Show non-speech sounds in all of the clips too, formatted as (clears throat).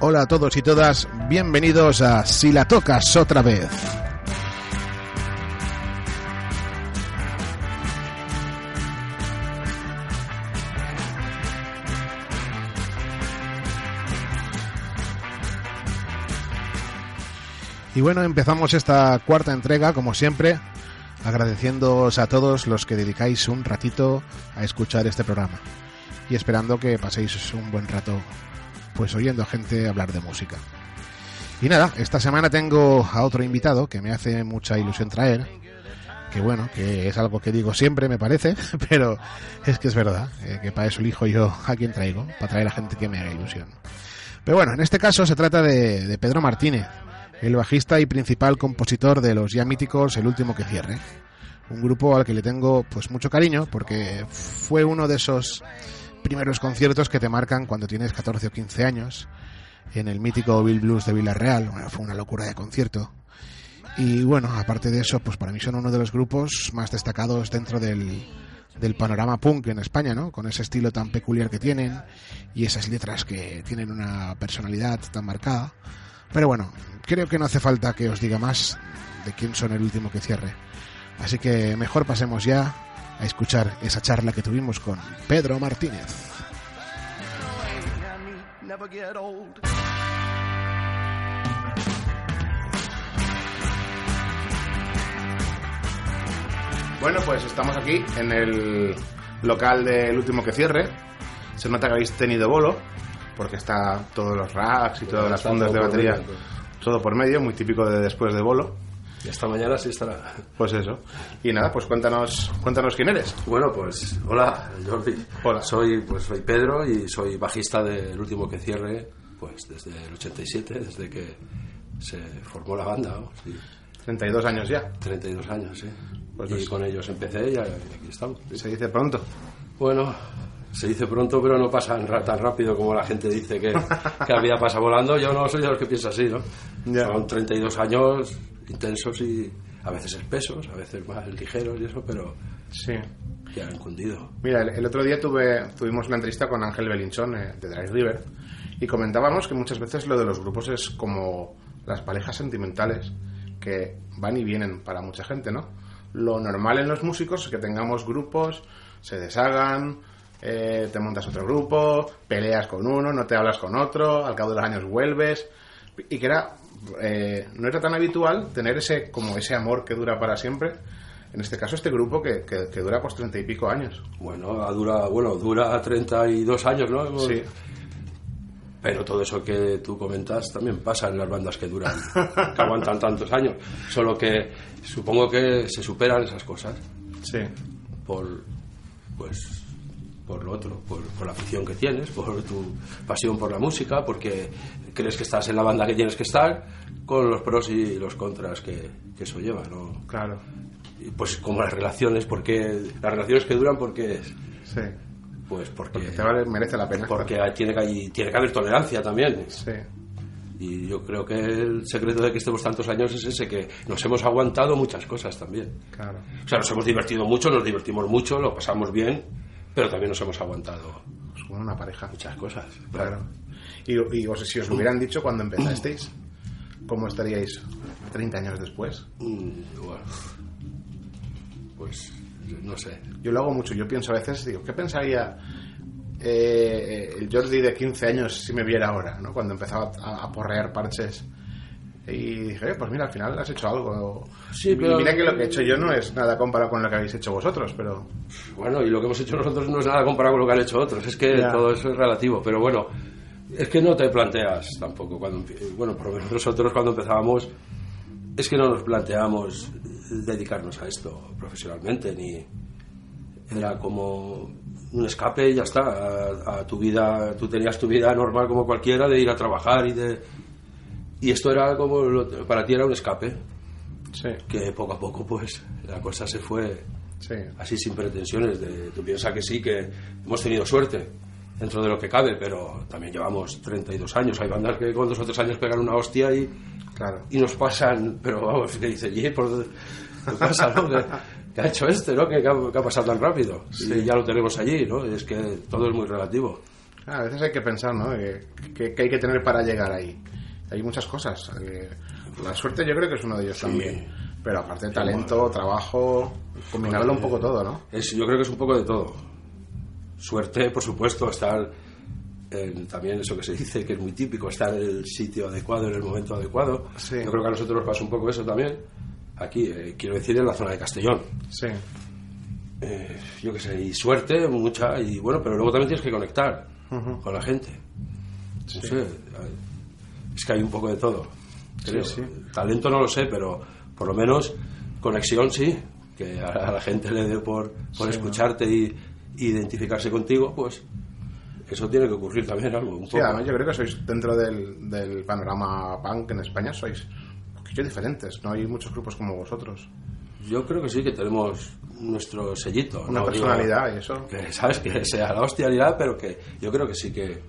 Hola a todos y todas, bienvenidos a Si la tocas otra vez. Y bueno, empezamos esta cuarta entrega, como siempre, agradeciéndoos a todos los que dedicáis un ratito a escuchar este programa y esperando que paséis un buen rato pues oyendo a gente hablar de música. Y nada, esta semana tengo a otro invitado que me hace mucha ilusión traer, que bueno, que es algo que digo siempre, me parece, (laughs) pero es que es verdad, eh, que para eso elijo yo a quien traigo, para traer a gente que me haga ilusión. Pero bueno, en este caso se trata de, de Pedro Martínez, el bajista y principal compositor de los ya míticos El último que cierre. Un grupo al que le tengo pues mucho cariño porque fue uno de esos primeros conciertos que te marcan cuando tienes 14 o 15 años en el mítico Bill Blues de Villarreal. Fue una locura de concierto. Y bueno, aparte de eso, pues para mí son uno de los grupos más destacados dentro del, del panorama punk en España, ¿no? Con ese estilo tan peculiar que tienen y esas letras que tienen una personalidad tan marcada. Pero bueno, creo que no hace falta que os diga más de quién son el último que cierre. Así que mejor pasemos ya a escuchar esa charla que tuvimos con Pedro Martínez. Bueno, pues estamos aquí en el local del último que cierre. Se nota que habéis tenido bolo, porque está todos los racks y todas las fundas de batería, todo por medio, muy típico de después de bolo. Y esta mañana sí estará. Pues eso. Y nada, pues cuéntanos, cuéntanos quién eres. Bueno, pues hola, Jordi. Hola. Soy, pues soy Pedro y soy bajista del último que cierre, pues desde el 87, desde que se formó la banda. ¿no? Sí. 32 años ya. 32 años, sí. Pues y con ellos empecé y aquí estamos. Se dice pronto. Bueno, se dice pronto, pero no pasa tan rápido como la gente dice que, que la vida pasa volando. Yo no soy de los que piensa así, ¿no? (laughs) Ya. Son 32 años intensos y a veces espesos, a veces más ligeros y eso, pero Sí. que han cundido. Mira, el, el otro día tuve, tuvimos una entrevista con Ángel Belinchón eh, de Drive River y comentábamos que muchas veces lo de los grupos es como las parejas sentimentales que van y vienen para mucha gente, ¿no? Lo normal en los músicos es que tengamos grupos, se deshagan, eh, te montas otro grupo, peleas con uno, no te hablas con otro, al cabo de los años vuelves y que era eh, no era tan habitual tener ese como ese amor que dura para siempre. En este caso este grupo que, que, que dura pues treinta y pico años. Bueno, dura, bueno, dura 32 años, ¿no? Sí. Pero todo eso que tú comentas también pasa en las bandas que duran, (laughs) que aguantan tantos años. Solo que supongo que se superan esas cosas Sí. por, pues, por lo otro, por, por la afición que tienes, por tu pasión por la música, porque crees que estás en la banda que tienes que estar, con los pros y los contras que, que eso lleva, ¿no? Claro. Y pues como las relaciones, porque las relaciones que duran, porque Sí. pues porque, Porque te vale, merece la pena. porque tiene que hay- tiene que haber tolerancia también. Sí. Y yo creo que el secreto de que estemos tantos años es ese, que nos hemos aguantado muchas cosas también. Claro. O sea, nos hemos divertido mucho, nos divertimos mucho, lo pasamos bien, pero también nos hemos aguantado Pues como una pareja. muchas cosas. Claro. Y, y os- si os hubieran dicho cuando empezasteis, ¿cómo estaríais 30 años después? Mm, bueno, pues no sé. Yo lo hago mucho. Yo pienso a veces, digo, ¿qué pensaría eh, el Jordi de 15 años si me viera ahora? ¿no? Cuando empezaba a, a porrear parches. Y dije, "Eh, pues mira, al final has hecho algo. Sí, y pero- mira que lo que he hecho yo no es nada comparado con lo que habéis hecho vosotros, pero Bueno, y lo que hemos hecho nosotros no es nada comparado con lo que han hecho otros, es que Ya. todo eso es relativo, pero bueno, es que no te planteas tampoco cuando, bueno, por lo menos nosotros cuando empezábamos, es que no nos planteamos dedicarnos a esto profesionalmente, ni era como un escape y ya está, a, a tu vida, tú tenías tu vida normal como cualquiera de ir a trabajar y de... Y esto era como, lo- para ti era un escape, Sí, que poco a poco pues la cosa se fue sí. así sin pretensiones. De, tú piensas que sí, que hemos tenido suerte dentro de lo que cabe, pero también llevamos 32 años. Hay bandas que con dos o tres años pegan una hostia y, Claro. y nos pasan, pero vamos, que dice, "Ye, ¿por qué pasa, no? ¿Qué, qué ha hecho este, no? ¿Qué, qué ha, qué ha pasado tan rápido? Y ya lo tenemos allí, ¿no? Es que todo es muy relativo. Ah, A veces hay que pensar, ¿no? Que hay que tener para llegar ahí. Hay muchas cosas. eh, La suerte yo creo que es uno de ellos también. Pero aparte talento, trabajo, combinarlo un poco todo, ¿no? Es, yo creo que es un poco de todo. Suerte, por supuesto, estar en- también eso que se dice, que es muy típico, estar en el sitio adecuado, en el momento adecuado. Sí. Yo creo que a nosotros nos pasa un poco eso también. Aquí, eh, quiero decir, en la zona de Castellón. Sí. Eh, yo qué sé, y suerte, mucha, y bueno, pero luego también tienes que conectar con la gente. No sé, eh, es que hay un poco de todo. creo. Sí, sí. Talento no lo sé, pero por lo menos conexión sí, que a, la gente le dé por, por escucharte y, y identificarse contigo, pues eso tiene que ocurrir también algo. Un Sí, poco. además yo creo que sois dentro del, del panorama punk en España, sois poquillo diferentes. No hay muchos grupos como vosotros. Yo creo que sí, que tenemos nuestro sellito. Una ¿no? personalidad Digo, y eso. que, (laughs) ¿Sabes? Que sea la hostialidad, pero que yo creo que sí que,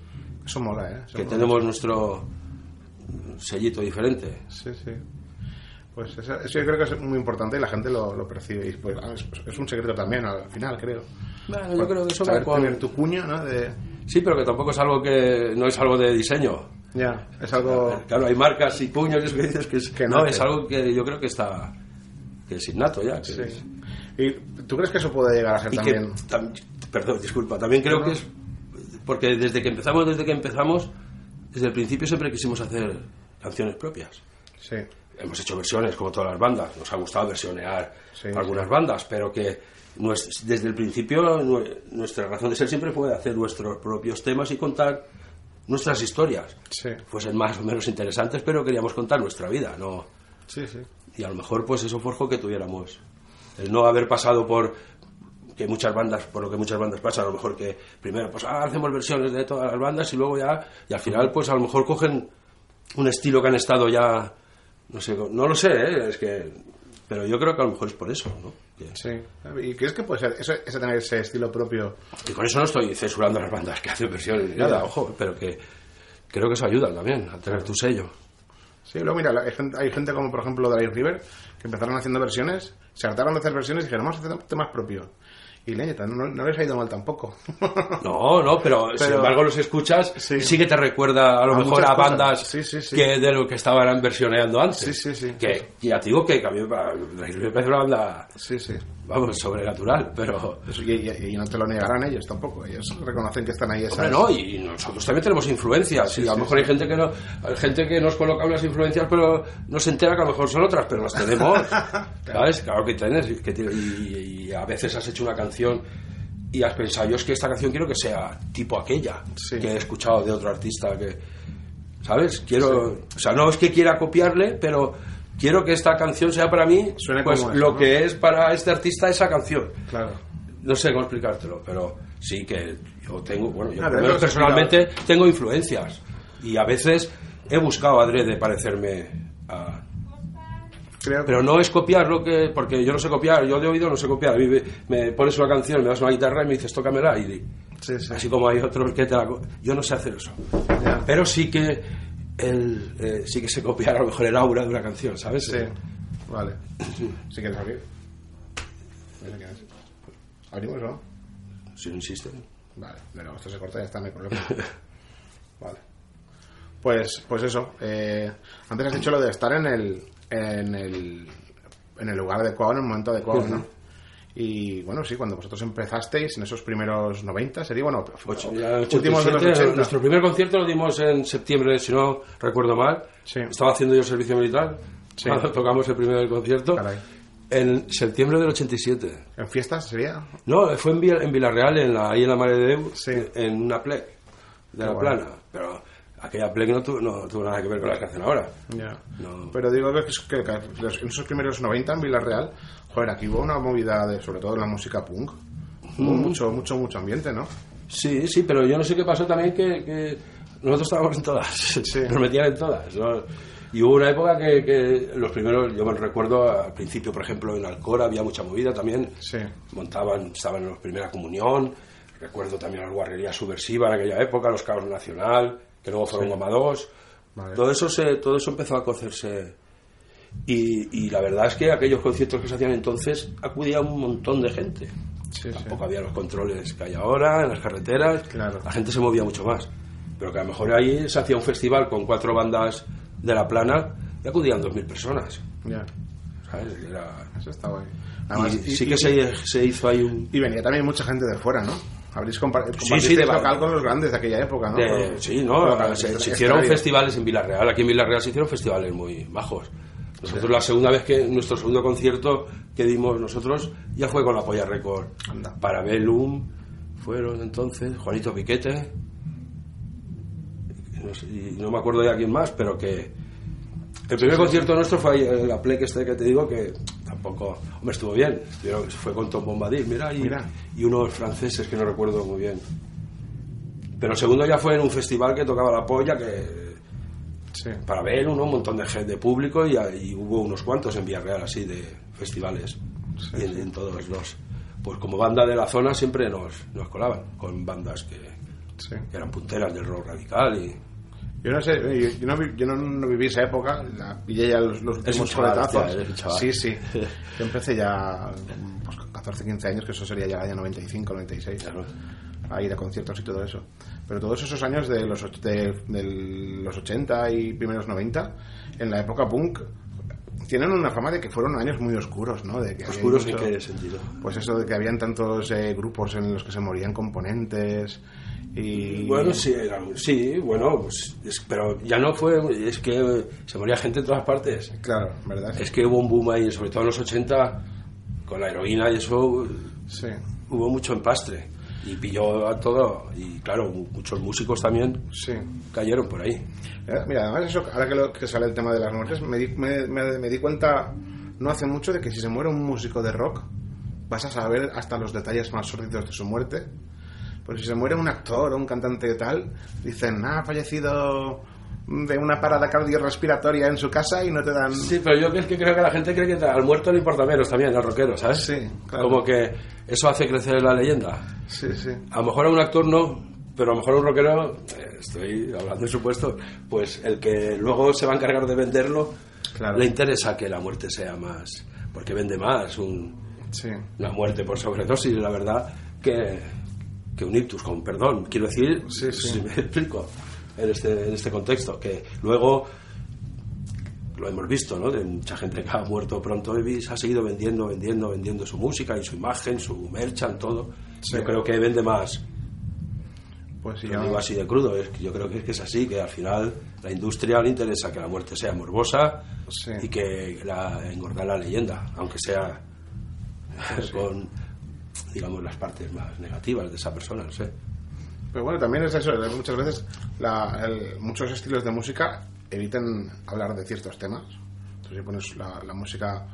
Eso mola, ¿eh? Eso que mola. tenemos nuestro sellito diferente. Sí, sí. Pues eso, eso yo creo que es muy importante y la gente lo, lo percibe. Y pues, ah, es, un secreto también al final, creo. Bueno, yo creo que eso Saber con- tener tu cuño, ¿no? De, Sí, pero que tampoco es algo que no es algo de diseño. ya, es algo... Claro, hay marcas y puños y eso que dices que, es, Que no, es algo que yo creo que está que es innato ya. que Sí. es- ¿Y tú crees que eso puede llegar a ser y también... que tam- perdón, disculpa, también creo que es porque desde que empezamos, desde que empezamos, desde el principio siempre quisimos hacer canciones propias. Sí, Hemos hecho versiones como todas las bandas, nos ha gustado versionear Sí, algunas sí. bandas, pero que desde el principio nue- nuestra razón de ser siempre fue hacer nuestros propios temas y contar nuestras historias. sí, Fuesen más o menos interesantes, pero queríamos contar nuestra vida, no sí, sí. y a lo mejor pues eso forjó que tuviéramos el no haber pasado por que muchas bandas por lo que muchas bandas pasan a lo mejor que primero pues ah, hacemos versiones de todas las bandas y luego ya y al final pues a lo mejor cogen un estilo que han estado ya no sé no lo sé ¿eh? es que pero yo creo que a lo mejor es por eso ¿no? Que- Sí. ¿Y crees que puede ser eso, ese tener ese estilo propio? y con eso no estoy censurando a las bandas que hacen versiones ni nada ojo pero que creo que eso ayuda también a tener tu sello Sí, luego mira, hay gente, hay gente como por ejemplo Drive River que empezaron haciendo versiones, se hartaron de hacer versiones y dijeron, vamos a hacer temas propios. Y no, no les ha ido mal tampoco. (laughs) No, no, pero, sin Pero- embargo los escuchas Sí. y sí que te recuerda a lo A mejor a bandas Sí, sí, sí. que de lo que estaban versioneando antes. Sí, sí, sí. Que ya te digo que a mí me parece una banda, sí, sí. Vamos, sobrenatural, pero... Eso, y, y- y no te lo negarán ellos tampoco. Ellos reconocen que están ahí esas... Hombre, no, y nosotros también tenemos influencias. y a lo sí, mejor sí. hay gente que no, hay gente que nos coloca unas influencias, pero no se entera que a lo mejor son otras, pero las tenemos. (laughs) ¿Sabes? Claro que tienes. que tiene- y, y a veces has hecho una canción y has pensado, yo es que esta canción quiero que sea tipo aquella Sí. que he escuchado de otro artista que. ¿Sabes? Quiero. O sea, no es que quiera copiarle, pero quiero que esta canción sea para mí Suene pues como eso, lo ¿no? que es para este artista esa canción Claro. no sé cómo explicártelo, pero sí que yo tengo, bueno, yo Ah, personalmente tengo influencias y a veces he buscado adrede parecerme a... Creo Pero no es copiar lo que... Porque yo no sé copiar, yo de oído no sé copiar. Me, me pones una canción, me das una guitarra y me dices, tócamela y... Sí, sí. Así como hay otros que te la... Yo no sé hacer eso. Ya. Pero sí que... El, eh, sí que sé copiar a lo mejor el aura de una canción, ¿sabes? Sí. Vale. Si quieres abrir. ¿Abrimos no? Si no insisten. Vale. Bueno, esto se corta y ya está, no hay problema. (laughs) Vale. Pues, pues eso. eh, antes has dicho lo de estar en el, en el, en el lugar adecuado, en el momento adecuado, ¿no? (laughs) Y bueno, sí, cuando vosotros empezasteis en esos primeros 90, sería bueno, Ocho- últimos de los 87, 80. Nuestro primer concierto lo dimos en septiembre, si no recuerdo mal. Sí. Estaba haciendo yo servicio militar. Sí. Cuando tocamos el primer concierto. Caray. En septiembre del 87. ¿En fiestas sería? No, fue en, Villa- en Villarreal, en la, ahí en la Mare de Déu, Sí. en una plec de la bueno. plana. Pero aquella play no, tuvo- no tuvo nada que ver con las que hacen ahora. Ya. No. Pero digo que, que en esos primeros 90 en Villarreal, joder, aquí hubo una movida de, sobre todo en la música punk. Hubo mucho, mucho, mucho ambiente, ¿no? Sí, sí, pero yo no sé qué pasó también que, que nosotros estábamos en todas, Sí. (laughs) nos metían en todas. ¿no? Y hubo una época que, que los primeros, yo me recuerdo al principio, por ejemplo, en Alcora había mucha movida también. Sí. Montaban, estaban en la primera comunión. Recuerdo también las guarrerías subversivas en aquella época, los Caos Nacional, que luego fueron Goma 2. Vale. Todo, eso se, todo eso empezó a cocerse. Y, y la verdad es que aquellos conciertos que se hacían entonces acudía un montón de gente. Sí, sí. Tampoco había los controles que hay ahora en las carreteras. Claro. La gente se movía mucho más. Pero que a lo mejor ahí se hacía un festival con cuatro bandas de la plana y acudían 2.000 personas. Ya. ¿sabes? Era- Eso está guay. y Además, sí que se, se hizo ahí un... y venía también mucha gente de fuera, ¿no? Habréis compa- sí, de- local con los grandes de aquella época, ¿no? de- sí, ¿no? Se, se hicieron festivales en Villarreal. Aquí en Villarreal se hicieron festivales muy bajos. Nosotros la segunda vez que nuestro segundo concierto que dimos nosotros ya fue con la Polla Record. Anda. Para Bellum fueron entonces Juanito Piquete. y No, sé, y no me acuerdo ya quién más, pero que el primer concierto nuestro fue la Play que este que te digo que tampoco, hombre, estuvo bien. Fue con Tom Bombadil, mira, y, Mira. y unos franceses que no recuerdo muy bien. Pero el segundo ya fue en un festival que tocaba la polla, que Sí. para ver uno, un montón de gente de público y, y hubo unos cuantos en Villarreal así de festivales y en, en todos los pues como banda de la zona siempre nos, nos colaban con bandas que, Sí. que eran punteras del rock radical y Yo no sé, yo, yo no, yo no, no viví esa época, la pillé ya los, los últimos coletazos. Sí, sí. (laughs) Yo empecé ya pues, con 14, 15 años, que eso sería ya el año 95, 96. Claro. A ir a conciertos y todo eso. Pero todos esos años de los, de, de los 80 y primeros 90, en la época punk, tienen una fama de que fueron años muy oscuros, ¿no? De que oscuros en mucho- qué sentido Pues eso de que habían tantos eh, grupos en los que se morían componentes y... bueno sí sí bueno pues, es- pero ya no fue es que se moría gente en todas partes Claro, ¿verdad? es que hubo un boom ahí sobre todo en los 80 con la heroína y eso Sí. hubo mucho empastre y pilló a todo y claro muchos músicos también Sí. cayeron por ahí Eh, Mira, además eso, ahora que, lo- que sale el tema de las muertes, me di, me, me- me di cuenta no hace mucho de que si se muere un músico de rock, vas a saber hasta los detalles más sórdidos de su muerte. Porque si se muere un actor o un cantante de tal, dicen, ah, ha fallecido de una parada cardiorrespiratoria en su casa y no te dan... sí pero yo es que creo que la gente cree que al muerto le importa menos también al rockero ¿sabes? Sí, claro. como que eso hace crecer la leyenda Sí, sí. a lo mejor a un actor no pero a lo mejor a un rockero eh, estoy hablando de supuesto pues el que luego se va a encargar de venderlo Claro. le interesa que la muerte sea más porque vende más un, Sí. una muerte por sobredosis, la verdad, que, que un ictus, con perdón. Quiero decir, Sí, sí. (laughs) si me explico en este, en este contexto, que luego lo hemos visto, ¿no? De mucha gente que ha muerto pronto y se ha seguido vendiendo, vendiendo, vendiendo su música y su imagen, su merchan, todo. Sí. Yo creo que vende más. Pues sí, ya- digo así de crudo, es que yo creo que es, que es así, que al final la industria le interesa que la muerte sea morbosa Sí. y que la, engordar la leyenda, aunque sea con, digamos, las partes más negativas de esa persona, no sé. Pero bueno, también es eso, muchas veces la- el- muchos estilos de música evitan hablar de ciertos temas. Entonces si pones la, la música,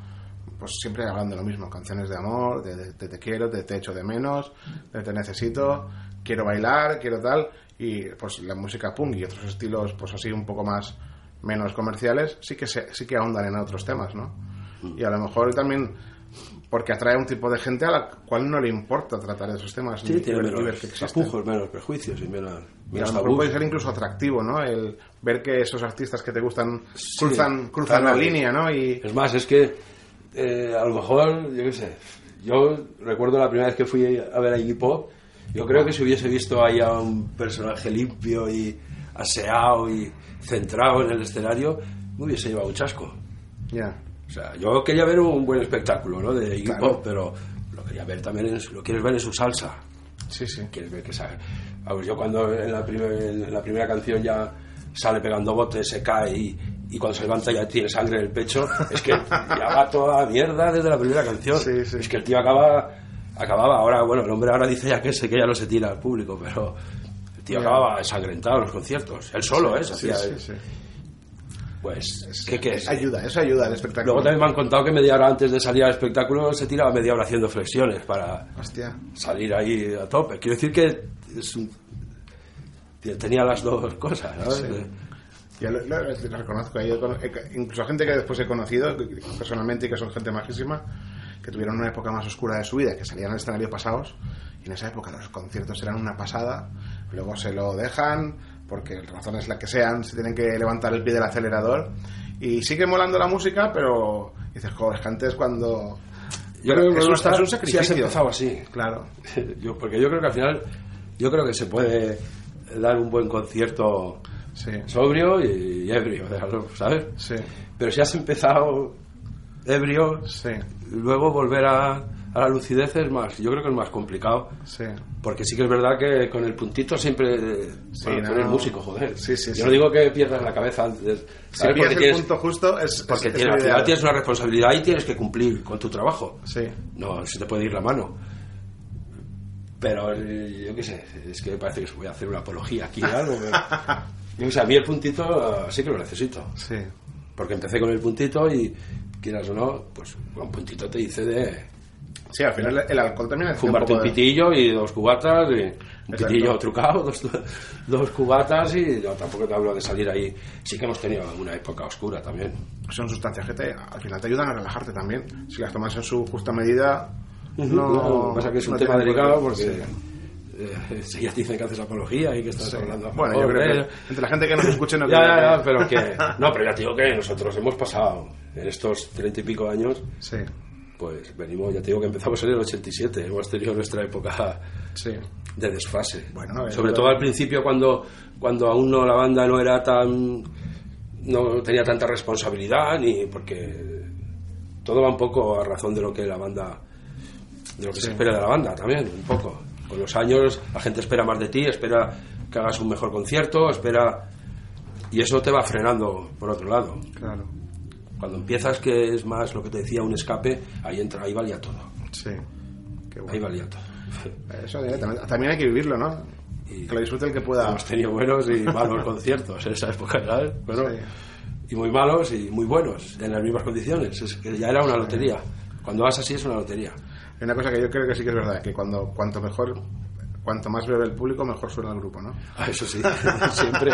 pues siempre hablan de lo mismo, canciones de amor, de, de- de te quiero, de te echo de menos, de te necesito, quiero bailar, quiero tal, y pues la música punk y otros estilos pues así un poco más menos comerciales sí que se, sí que ahondan en otros temas, ¿no? Y a lo mejor también porque atrae un tipo de gente a la cual no le importa tratar esos temas Sí, tiene menos que tapujos, menos prejuicios y menos, Y a lo mejor puede ser incluso atractivo, ¿no? El ver que esos artistas que te gustan Sí, cruzan, cruzan la línea, ¿no? Y Es más, es que eh, a lo mejor, yo qué sé, yo recuerdo la primera vez que fui a ver a Iggy Pop, yo creo que si hubiese visto ahí a un personaje limpio y aseado y centrado en el escenario, me hubiese llevado un chasco. ya, O sea, yo quería ver un buen espectáculo, ¿no? De Iggy Claro. Pop, pero lo quería ver también, en, lo quieres ver en su salsa. sí, sí. Quieres ver que sabe. Vamos, yo cuando en la, primer- en la primera canción ya sale pegando botes, se cae y, y cuando se levanta ya tiene sangre en el pecho, es que ya va toda mierda desde la primera canción. Sí, sí. Es que el tío acaba, acababa, ahora, bueno, el hombre ahora dice ya que sé que ya no se tira al público, pero tío Ya. acababa ensangrentado en los conciertos. Él solo, ¿eh? Sí, hacía- sí, sí. Pues, ¿qué quieres? Ayuda, eso ayuda al espectáculo. Luego también me han contado que media hora antes de salir al espectáculo se tiraba media hora haciendo flexiones para Hostia. salir ahí a tope. Quiero decir que es un- tenía las dos cosas, ¿sabes? Sí. Yo lo, lo- lo reconozco. yo incluso gente que después he conocido personalmente y que son gente majísima, que tuvieron una época más oscura de su vida, que salían al escenario pasados, y en esa época los conciertos eran una pasada, luego se lo dejan, porque razones las que sean, se tienen que levantar el pie del acelerador, y sigue molando la música, pero dices, joder, es que antes cuando... Yo Pero creo que es, un, es un si has sacrificio. empezado así. Claro. (laughs) Yo, porque yo creo que al final, yo creo que se puede dar un buen concierto Sí, sobrio y, y ebrio, (laughs) ¿sabes? sí, Pero si has empezado ebrio, sí, luego volver a, a la lucidez es más, yo creo que es más complicado. sí. Porque sí que es verdad que con el puntito siempre. Sí, bueno, no, eres músico, joder. Sí, sí, Yo sí. no digo que pierdas la cabeza antes. Si Porque el tienes, punto justo, es, porque es- tienes- es al lo final ideal. tienes una responsabilidad y tienes que cumplir con tu trabajo. Sí, No se te puede ir la mano. Pero eh, yo qué sé, es que parece que voy a hacer una apología aquí o (laughs) algo. pero- Yo qué sé, a mí el puntito eh, sí que lo necesito. sí. Porque empecé con el puntito y, quieras o no, pues un puntito te dice de Sí, al final el alcohol también es fumarte un poco de- pitillo y dos cubatas, y un Exacto. pitillo trucado, (laughs) dos, dos cubatas y yo tampoco te hablo de salir ahí. Sí que hemos tenido una época oscura también. Son sustancias que te, al final te ayudan a relajarte también. Si las tomas en su justa medida, no, Lo que pasa que es un no tema delicado porque Sí. eh, si ya te dicen que haces apología y que estás Sí. hablando Bueno, yo creo que entre la gente que nos escuche no (laughs) Ya, ya, ya, pero (laughs) que... No, pero ya te digo que nosotros hemos pasado en estos treinta y pico años, Sí, pues venimos, ya te digo que empezamos en el 87, hemos tenido nuestra época sí. de desfase. Bueno, Sobre todo al principio cuando, cuando aún no la banda no era tan no tenía tanta responsabilidad ni porque todo va un poco a razón de lo que la banda de lo que Sí. se espera de la banda también un poco con los años la gente espera más de ti espera que hagas un mejor concierto espera y eso te va frenando por otro lado Claro. Cuando empiezas que es más lo que te decía un escape ahí entra ahí valía todo Sí. Qué ahí bueno. valía todo Eso eh, también, también hay que vivirlo, ¿no? Y- Que lo disfrute el que pueda. Hemos tenido buenos y malos (laughs) conciertos en esa época, ¿sabes? Bueno, Sí. y muy malos y muy buenos, en las mismas condiciones. Es que ya era una lotería. Cuando vas así es una lotería. Hay una cosa que yo creo que sí que es verdad, que cuando cuanto mejor, cuanto más bebe el público, mejor suena el grupo, ¿no? Ah, eso sí, (laughs) siempre,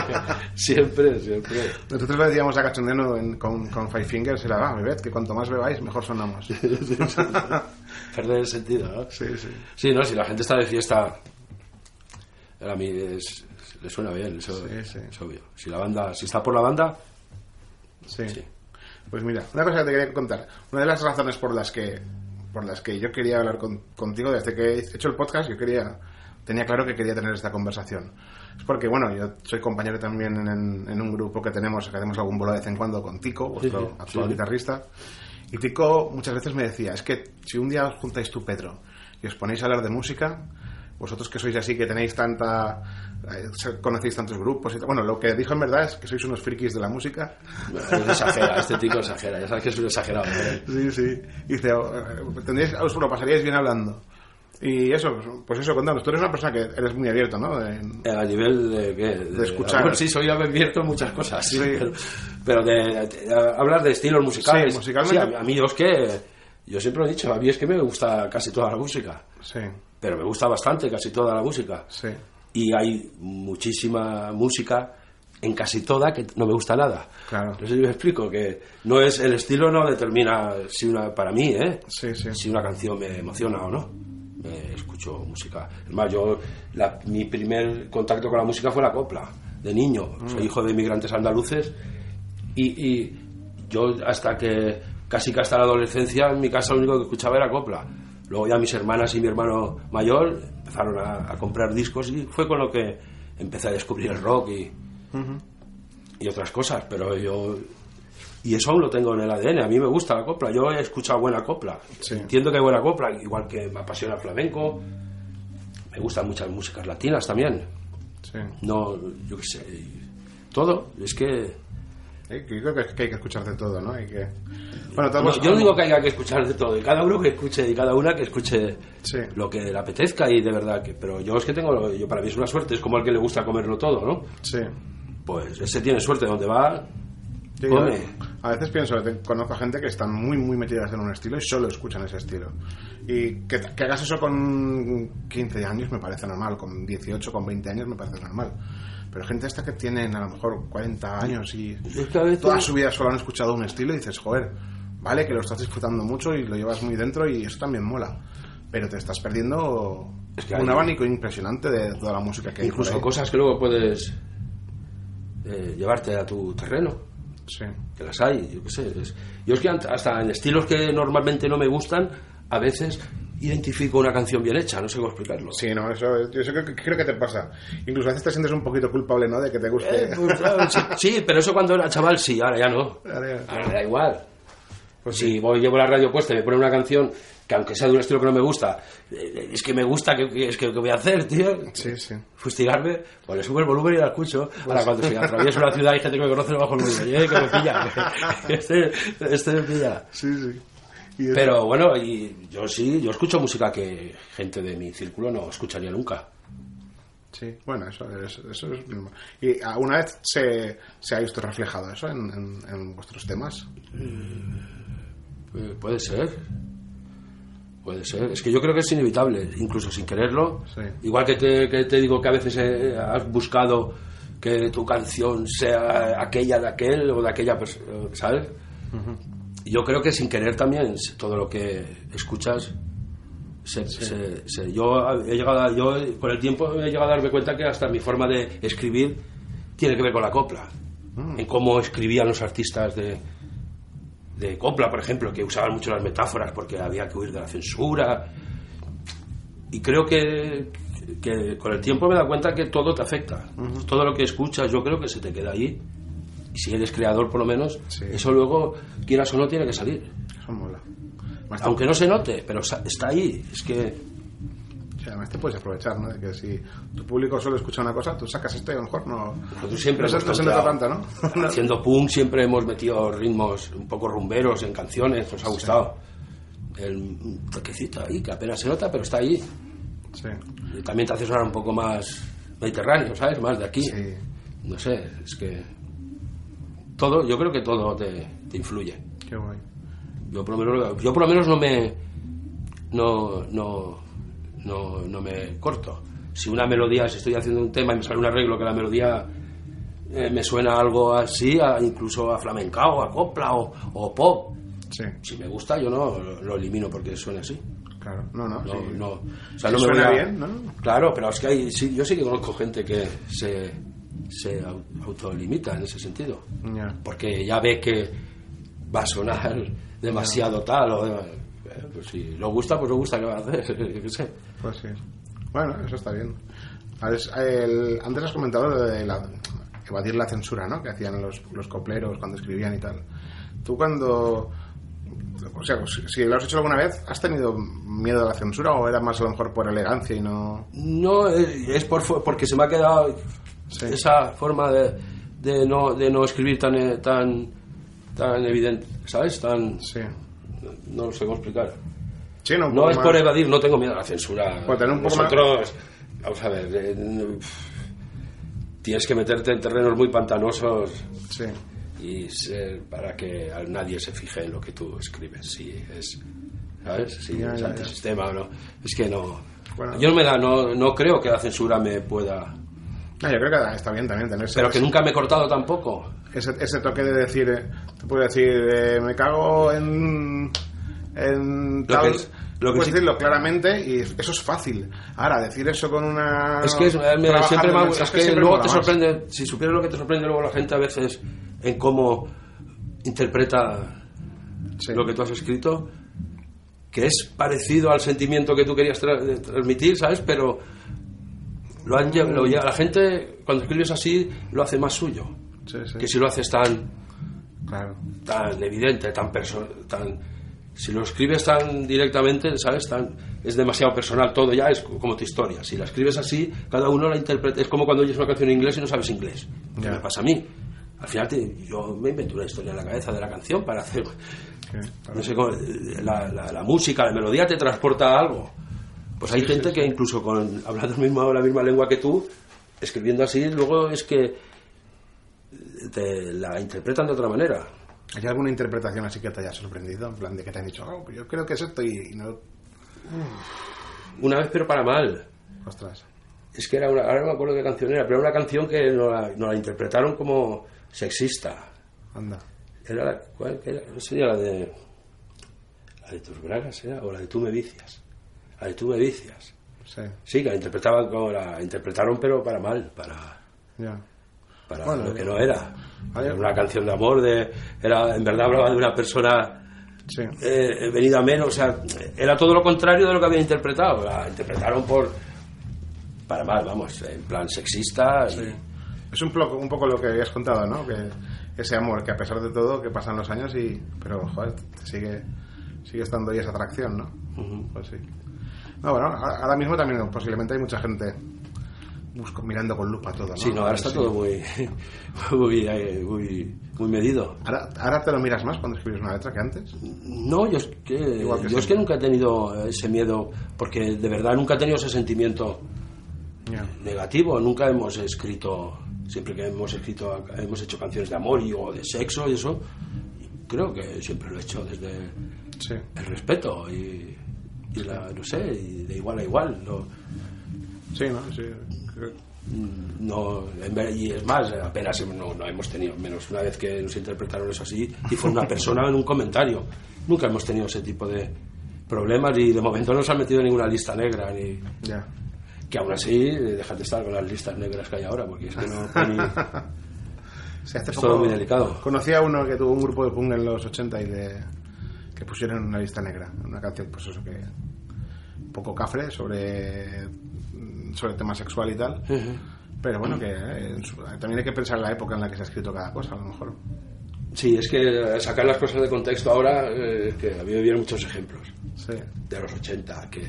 siempre, siempre. Nosotros le decíamos a Cachondeno en- con, con Five Fingers, era, bebed, que cuanto más bebáis, mejor sonamos. (laughs) Perder el sentido, ¿no? Sí, sí. Sí, no, si la gente está de fiesta, a mí es- le suena bien, eso Sí, sí. es obvio. Si la banda, si está por la banda, Sí. Sí. Pues mira, una cosa que te quería contar. Una de las razones por las que por las que yo quería hablar con- contigo desde que he hecho el podcast, yo quería tenía claro que quería tener esta conversación. Es porque, bueno, yo soy compañero también en, en un grupo que tenemos, que hacemos algún bolo de vez en cuando con Tico, vuestro Sí, sí, actual sí. guitarrista. Y Tico muchas veces me decía, es que si un día os juntáis tú, Pedro, y os ponéis a hablar de música, vosotros que sois así, que tenéis tanta... eh, conocéis tantos grupos y. Bueno, lo que dijo en verdad es que sois unos frikis de la música. Él exagera, este tico exagera, ya sabes que es un exagerado. ¿eh? Sí, sí. Y dice, oh, eh, tendríais, os lo pasaríais bien hablando. Y eso, pues eso, contanos. Tú eres una persona que eres muy abierto, ¿no? En- Eh, A nivel de, ¿qué? De escuchar. Bueno, sí, soy abierto en muchas cosas, sí, pero, pero de, hablar de estilos musicales. Sí, musicalmente. Sí, a, a mí yo es que, yo siempre lo he dicho, a mí es que me gusta casi toda la música, Sí, pero me gusta bastante casi toda la música. sí. Y hay muchísima música en casi toda que no me gusta nada. Claro. Sé si me explico, que no es el estilo no determina si una, para mí, ¿eh? Sí, sí. si una canción me emociona o no. Me escucho música. Es más, yo, la- mi primer contacto con la música fue la copla, de niño. Soy hijo de inmigrantes andaluces y, y yo hasta que, casi que hasta la adolescencia, en mi casa lo único que escuchaba era copla. Luego ya mis hermanas y mi hermano mayor empezaron a, a comprar discos y fue con lo que empecé a descubrir el rock y, y otras cosas, pero yo y eso aún lo tengo en el ADN. A mí me gusta la copla. Yo he escuchado buena copla. Sí. Entiendo que hay buena copla, igual que me apasiona el flamenco. Me gustan muchas músicas latinas también. sí. No, yo qué sé. Todo. Es que que yo creo que, hay que escuchar de todo, ¿no? Hay que... Bueno, No, todos- yo no digo que haya que escuchar de todo, y cada uno que escuche, y cada una que escuche Sí. lo que le apetezca, y de verdad que. Pero yo es que tengo. Yo, para mí es una suerte, es como el que le gusta comerlo todo, ¿no? Sí. Pues ese tiene suerte donde va. Sí, A veces pienso, te- conozco gente que están muy, muy metidas en un estilo y solo escuchan ese estilo. Y que, que hagas eso con 15 años me parece normal, con 18, con 20 años me parece normal. Pero gente esta que tienen a lo mejor 40 años y Es que a veces- toda su vida solo han escuchado un estilo y dices, joder, vale que lo estás disfrutando mucho y lo llevas muy dentro y eso también mola. Pero te estás perdiendo Es que un hay- abanico impresionante de toda la música que hay. por Incluso cosas que luego puedes eh, llevarte a tu terreno. Sí. que las hay, yo qué sé. es- yo es que hasta en estilos que normalmente no me gustan, a veces identifico una canción bien hecha, no sé cómo explicarlo. Sí, no, eso, yo eso creo, que- creo que te pasa. Incluso a veces te sientes un poquito culpable, ¿no? De que te guste. Eh, pues, claro, sí, sí, pero eso cuando era chaval sí, ahora ya no. Ahora ya- Ahora da igual. Pues si voy, llevo la radio puesta y me pone una canción que aunque sea de un estilo que no me gusta, eh, es que me gusta, que, que- es que ¿qué voy a hacer, tío? Sí, sí. Fustigarme, pues le subo el volumen y la escucho. Ahora cuando si atravieso una ciudad y gente que me conoce, bajo el volumen. Eh, que me pilla. (laughs) Este, este me pilla. Sí, sí. Pero bueno, y yo sí, yo escucho música que gente de mi círculo no escucharía nunca. Sí, bueno, eso, es- eso es... normal. ¿Y alguna vez se, se ha visto reflejado eso en, en- en vuestros temas? Eh, puede ser. Puede ser. Es que yo creo que es inevitable, incluso sin quererlo. Sí. Igual que te, que te digo que a veces eh, has buscado que tu canción sea aquella de aquel o de aquella persona, ¿sabes? Y Yo creo que sin querer también todo lo que escuchas se- se- se- yo he llegado a- yo con el tiempo he llegado a darme cuenta que hasta mi forma de escribir tiene que ver con la copla en cómo escribían los artistas de, de copla por ejemplo que usaban mucho las metáforas porque había que huir de la censura y creo que, que con el tiempo me he dado cuenta que todo te afecta todo lo que escuchas yo creo que se te queda ahí y si eres creador por lo menos Sí. eso luego quieras o no tiene que salir Eso mola. Aunque no se note, pero está ahí. Es que Sí, además te puedes aprovechar, ¿no? De que si tu público solo escucha una cosa, tú sacas esto y a lo mejor no... nosotros siempre no, se nota tanto, tanteado. ¿no? (laughs) Haciendo punk siempre hemos metido ritmos un poco rumberos en canciones, nos ha gustado. El toquecito ahí, que apenas se nota, pero está ahí. sí. Y también te hace sonar un poco más mediterráneo, ¿sabes? Más de aquí. Sí. No sé, es que todo, yo creo que todo te, te influye. Qué guay. Yo por lo menos, yo por lo menos no me no, no, no, no me corto. Si una melodía, si estoy haciendo un tema y me sale un arreglo que la melodía eh, me suena algo así, a- incluso a flamencao, a copla o, o pop, Sí, si me gusta yo no lo, lo elimino porque suena así. claro. No, no, No, sí. no, o sea, no me suena a- bien, ¿no? Claro, pero es que hay, sí, yo sí que conozco gente que se, se au- autolimita en ese sentido porque ya ve que va a sonar (laughs) demasiado tal o eh, pues si lo gusta pues lo gusta que va a hacer (laughs) yo qué sé Pues sí. Bueno, eso está bien. El- antes has comentado lo de la- evadir la censura, ¿no? Que hacían los, los copleros cuando escribían y tal. Tú cuando... O sea, si, lo has hecho alguna vez, ¿has tenido miedo a la censura o era más a lo mejor por elegancia y no...? no eh, es por, porque se me ha quedado Sí. esa forma de, de no de no escribir tan eh, tan tan evidente sabes tan Sí. no sé cómo explicar Sí, no, no es más- por evadir no tengo miedo a la censura. Por tener un poco más- nosotros vamos a ver eh, tienes que meterte en terrenos muy pantanosos Sí. y ser para que nadie se fije en lo que tú escribes si es sabes si Ya, es ya, ya. antisistema o no. Es que no. Bueno. yo no me da no, no creo que la censura me pueda. No, yo creo que está bien también tener ese, pero que nunca me he cortado tampoco. ese, ese toque de decir, eh, te puedes decir, eh, me cago en, en Lo tal, que es- lo que puedes sí- decirlo claramente y eso es fácil. Ahora, decir eso con una... es que es- me- trabajar siempre me es que siempre luego te más. sorprende si supieras lo que te sorprende luego la gente a veces en cómo interpreta Sí. lo que tú has escrito que es parecido al sentimiento que tú querías tra- de transmitir sabes pero lo han lo lle- la gente cuando escribes así lo hace más suyo Sí, que si lo haces tan claro. tan evidente, tan tan si lo escribes tan directamente, ¿sabes? Tan es demasiado personal todo ya es como tu historia. Si la escribes así, cada uno la interpreta, es como cuando oyes una canción en inglés y no sabes inglés. ¿Qué me pasa a mí? al final te- yo me invento una historia en la cabeza de la canción para hacer Sí, no sé la, la- la música, la melodía te transporta a algo. Pues hay gente que incluso con hablando (laughs) mismo, la misma lengua que tú, escribiendo así, luego es que te la interpretan de otra manera. ¿Hay alguna interpretación así que te haya sorprendido? En plan de que te han dicho, oh, pues yo creo que es esto y, no... Una vez, pero para mal. Ostras. Es que era una, ahora no me acuerdo qué canción era, pero era una canción que nos la, nos la interpretaron como sexista. Anda. Era la, ¿cuál era? No sería la de. La de tus bragas, ¿era? O la de tú me vicias. La de tú me vicias. Sí, Sí, que la interpretaban como la interpretaron, pero para mal, para, ya. Para lo que no era. Era una canción de amor, de, era, en verdad hablaba de una persona Sí. eh, venida a menos, o sea, era todo lo contrario de lo que había interpretado. La interpretaron por. para mal, vamos, en plan sexista. y- Sí. Es un poco, un poco lo que habías contado, ¿no? Que ese amor que a pesar de todo, que pasan los años y... Pero, joder, sigue, sigue estando ahí esa atracción, ¿no? Ujú. Pues sí. No, bueno, ahora mismo también posiblemente hay mucha gente busco, mirando con lupa todo, ¿no? Sí, no, ahora está Sí. todo muy, (laughs) muy, eh, muy, muy medido. Ahora, ahora te lo miras más cuando escribes una letra que antes. No, yo es que, yo es que nunca he tenido ese miedo, porque de verdad nunca he tenido ese sentimiento negativo. Nunca hemos escrito, siempre que hemos escrito, hemos hecho canciones de amor y, o de sexo y eso, creo que siempre lo he hecho desde Sí. el respeto y, y la, no sé, y de igual a igual. No, Sí, ¿no? Sí. creo- no, y es más, apenas no, no hemos tenido, menos una vez que nos interpretaron eso así, y fue una persona en un comentario. Nunca hemos tenido ese tipo de problemas y de momento no se han metido en ninguna lista negra, ni Ya. que aún así, eh, déjate de estar con las listas negras que hay ahora, porque es que no (laughs) ni- Sí, hace Es poco todo muy delicado. Conocí a uno que tuvo un grupo de punk en los 80 y de, que pusieron en una lista negra. Una canción, pues eso, que un poco cafre sobre, sobre tema sexual y tal. Pero bueno, que eh, también hay que pensar en la época en la que se ha escrito cada cosa, a lo mejor. Sí, es que sacar las cosas de contexto ahora, eh, que a mí me vienen muchos ejemplos Sí, de los 80, que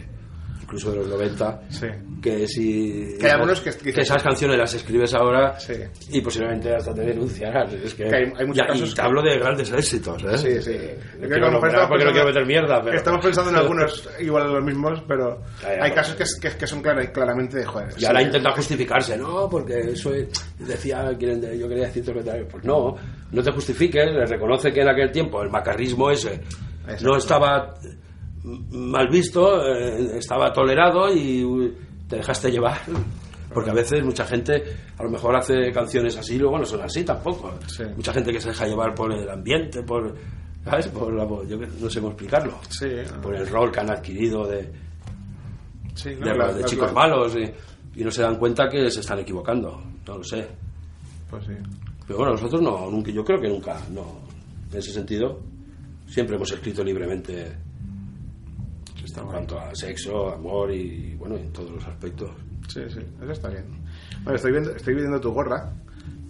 incluso de los 90, sí. que si Que hay algunos que- que- esas canciones las escribes ahora Sí. y posiblemente hasta te denunciarán es que, Que hay- hay muchos Ya, casos y te hablo de grandes éxitos ¿eh? Sí, sí. No lo quiero nombrar porque no quiero pensando- meter mierda pero... Estamos pensando en (laughs) algunos igual los mismos, pero Ya, ya, hay casos que, que, son clara- claramente de joder. y ahora sí. intenta justificarse no porque eso es- decía yo quería decirte que tal pues no no te justifiques reconoce que en aquel tiempo el macarrismo ese Exacto. no estaba mal visto eh, estaba tolerado y te dejaste llevar porque a veces mucha gente a lo mejor hace canciones así luego no son así tampoco Sí. mucha gente que se deja llevar por el ambiente por ¿sabes? por la, yo no sé cómo explicarlo Sí, por el rol que han adquirido de, sí, ¿no? de, chicos malos y, y no se dan cuenta que se están equivocando. No lo sé. Pues sí. Pero bueno, nosotros no, nunca, yo creo que nunca, no. En ese sentido, siempre hemos escrito libremente está en cuanto a sexo, amor y, bueno, en todos los aspectos. Sí, sí, eso está bien. Bueno, estoy viendo, estoy viendo tu gorra.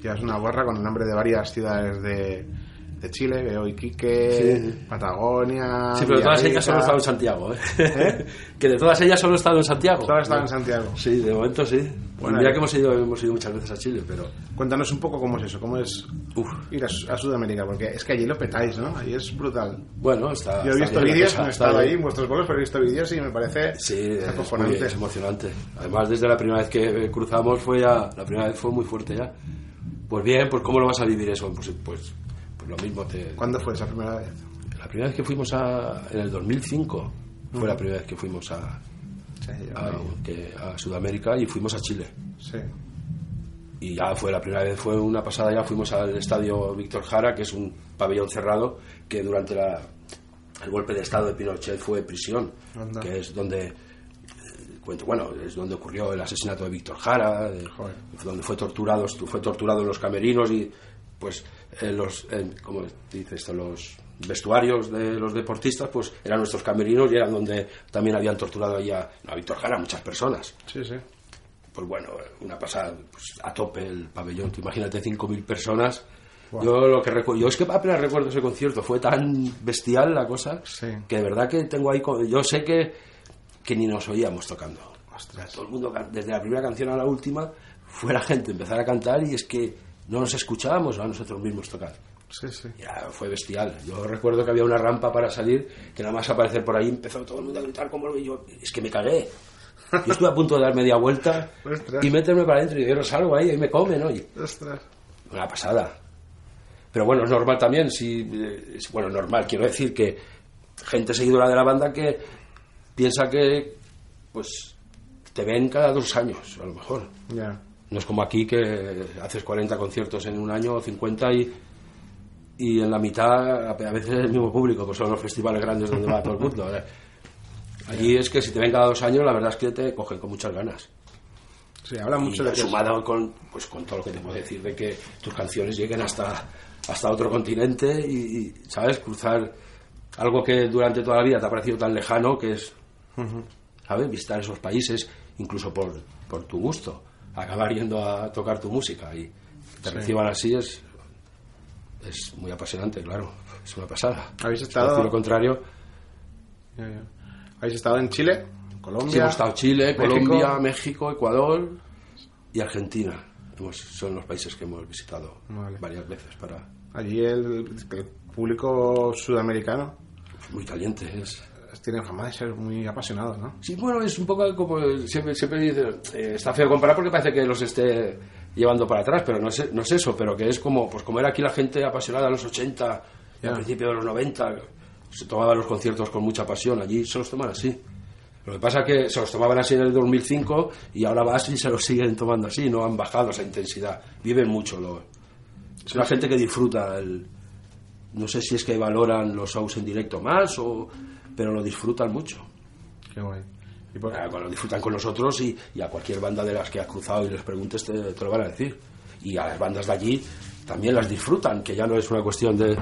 Llevas una gorra con el nombre de varias ciudades de, de Chile, veo Iquique, Sí. Patagonia. Sí, pero de todas Villarrica. ellas solo he estado en Santiago, ¿eh? (laughs) que de todas ellas solo he estado en Santiago. Solo has estado en Santiago. Sí, de momento sí. Bueno, Mira eh. que hemos ido, hemos ido muchas veces a Chile, pero... Cuéntanos un poco cómo es eso, cómo es Uf, ir a, a Sudamérica, porque es que allí lo petáis, ¿no? Allí es brutal. bueno, está... Yo he visto vídeos, no he estado ahí en vuestros vuelos, pero he visto vídeos y me parece Sí, es, muy- es emocionante. Además, desde la primera vez que cruzamos fue ya, la primera vez fue muy fuerte ya. Pues bien, pues ¿cómo lo vas a vivir eso? Pues, pues, pues lo mismo te... ¿Cuándo fue esa primera vez? La primera vez que fuimos a... en el 2005 fue la primera vez que fuimos a, Sí, a, ahí. que- a Sudamérica y fuimos a Chile. sí. Y ya fue la primera vez, fue una pasada, ya fuimos al estadio Víctor Jara, que es un pabellón cerrado, que durante la, el golpe de estado de Pinochet fue prisión, Anda. que es donde eh, cuento, bueno, es donde ocurrió el asesinato de Víctor Jara, de- donde fue torturado, fue torturado en los camerinos y pues en los, en, ¿cómo dice esto? Los vestuarios de los deportistas, pues eran nuestros camerinos y eran donde también habían torturado ahí a, a Víctor Jara, muchas personas Sí, sí. pues bueno, una pasada pues, a tope el pabellón. Tú imagínate 5.000 personas. Guau. Yo lo que recuerdo, yo es que apenas recuerdo ese concierto, fue tan bestial la cosa Sí. que de verdad que tengo ahí, yo sé que, que ni nos oíamos tocando. Ostras. Todo el mundo, desde la primera canción a la última, fue la gente empezar a cantar y es que no nos escuchábamos a nosotros mismos tocar. Sí, sí. Ya fue bestial. Yo recuerdo que había una rampa para salir, que nada más aparecer por ahí empezó todo el mundo a gritar como lo y yo. Es que me cagué. Yo estuve a punto de dar media vuelta y meterme para adentro y yo salgo ahí y me comen, oye. Ostras. Una pasada. Pero bueno, es normal también, si, eh, es, bueno, normal, quiero decir que gente seguidora de la banda que piensa que, pues, te ven cada dos años, a lo mejor. Ya. No es como aquí que haces 40 conciertos en un año o 50 y, y en la mitad a veces es el mismo público, pues son los festivales grandes donde va todo el mundo. Allí es que si te ven cada dos años, la verdad es que te cogen con muchas ganas. Sí, habla mucho Y de sumado con, pues, con todo lo que te puedo decir, de que tus canciones lleguen hasta, hasta otro continente y, y, ¿sabes? Cruzar algo que durante toda la vida te ha parecido tan lejano, que es, ¿sabes? Visitar esos países, incluso por, por tu gusto. Acabar yendo a tocar tu música y te reciban así es, es muy apasionante, claro. Es una pasada. ¿Habéis Es estado- decir lo contrario. Ya, ya. ¿Habéis estado en Chile? ¿Colombia? Sí, hemos estado Chile, México. Colombia, México, Ecuador y Argentina. Hemos- son los países que hemos visitado Vale. varias veces para Allí el, el público sudamericano muy caliente es tiene fama de ser muy apasionado, ¿no? sí bueno es un poco como siempre siempre dicen eh, está feo comparar porque parece que los esté llevando para atrás pero no es, no es eso pero que es como pues como era aquí la gente apasionada en los 80 y al principio de los 90 se tomaban los conciertos con mucha pasión allí se los toman así lo que pasa es que se los tomaban así en el 2005 y ahora vas y se los siguen tomando así, no han bajado esa intensidad. Viven mucho. Lo, es la gente que disfruta. El, no sé si es que valoran los shows en directo más, o, pero lo disfrutan mucho. Qué guay. Y por- Ah, Lo disfrutan con nosotros y, y a cualquier banda de las que has cruzado y les preguntes te, te lo van a decir. Y a las bandas de allí también las disfrutan, que ya no es una cuestión de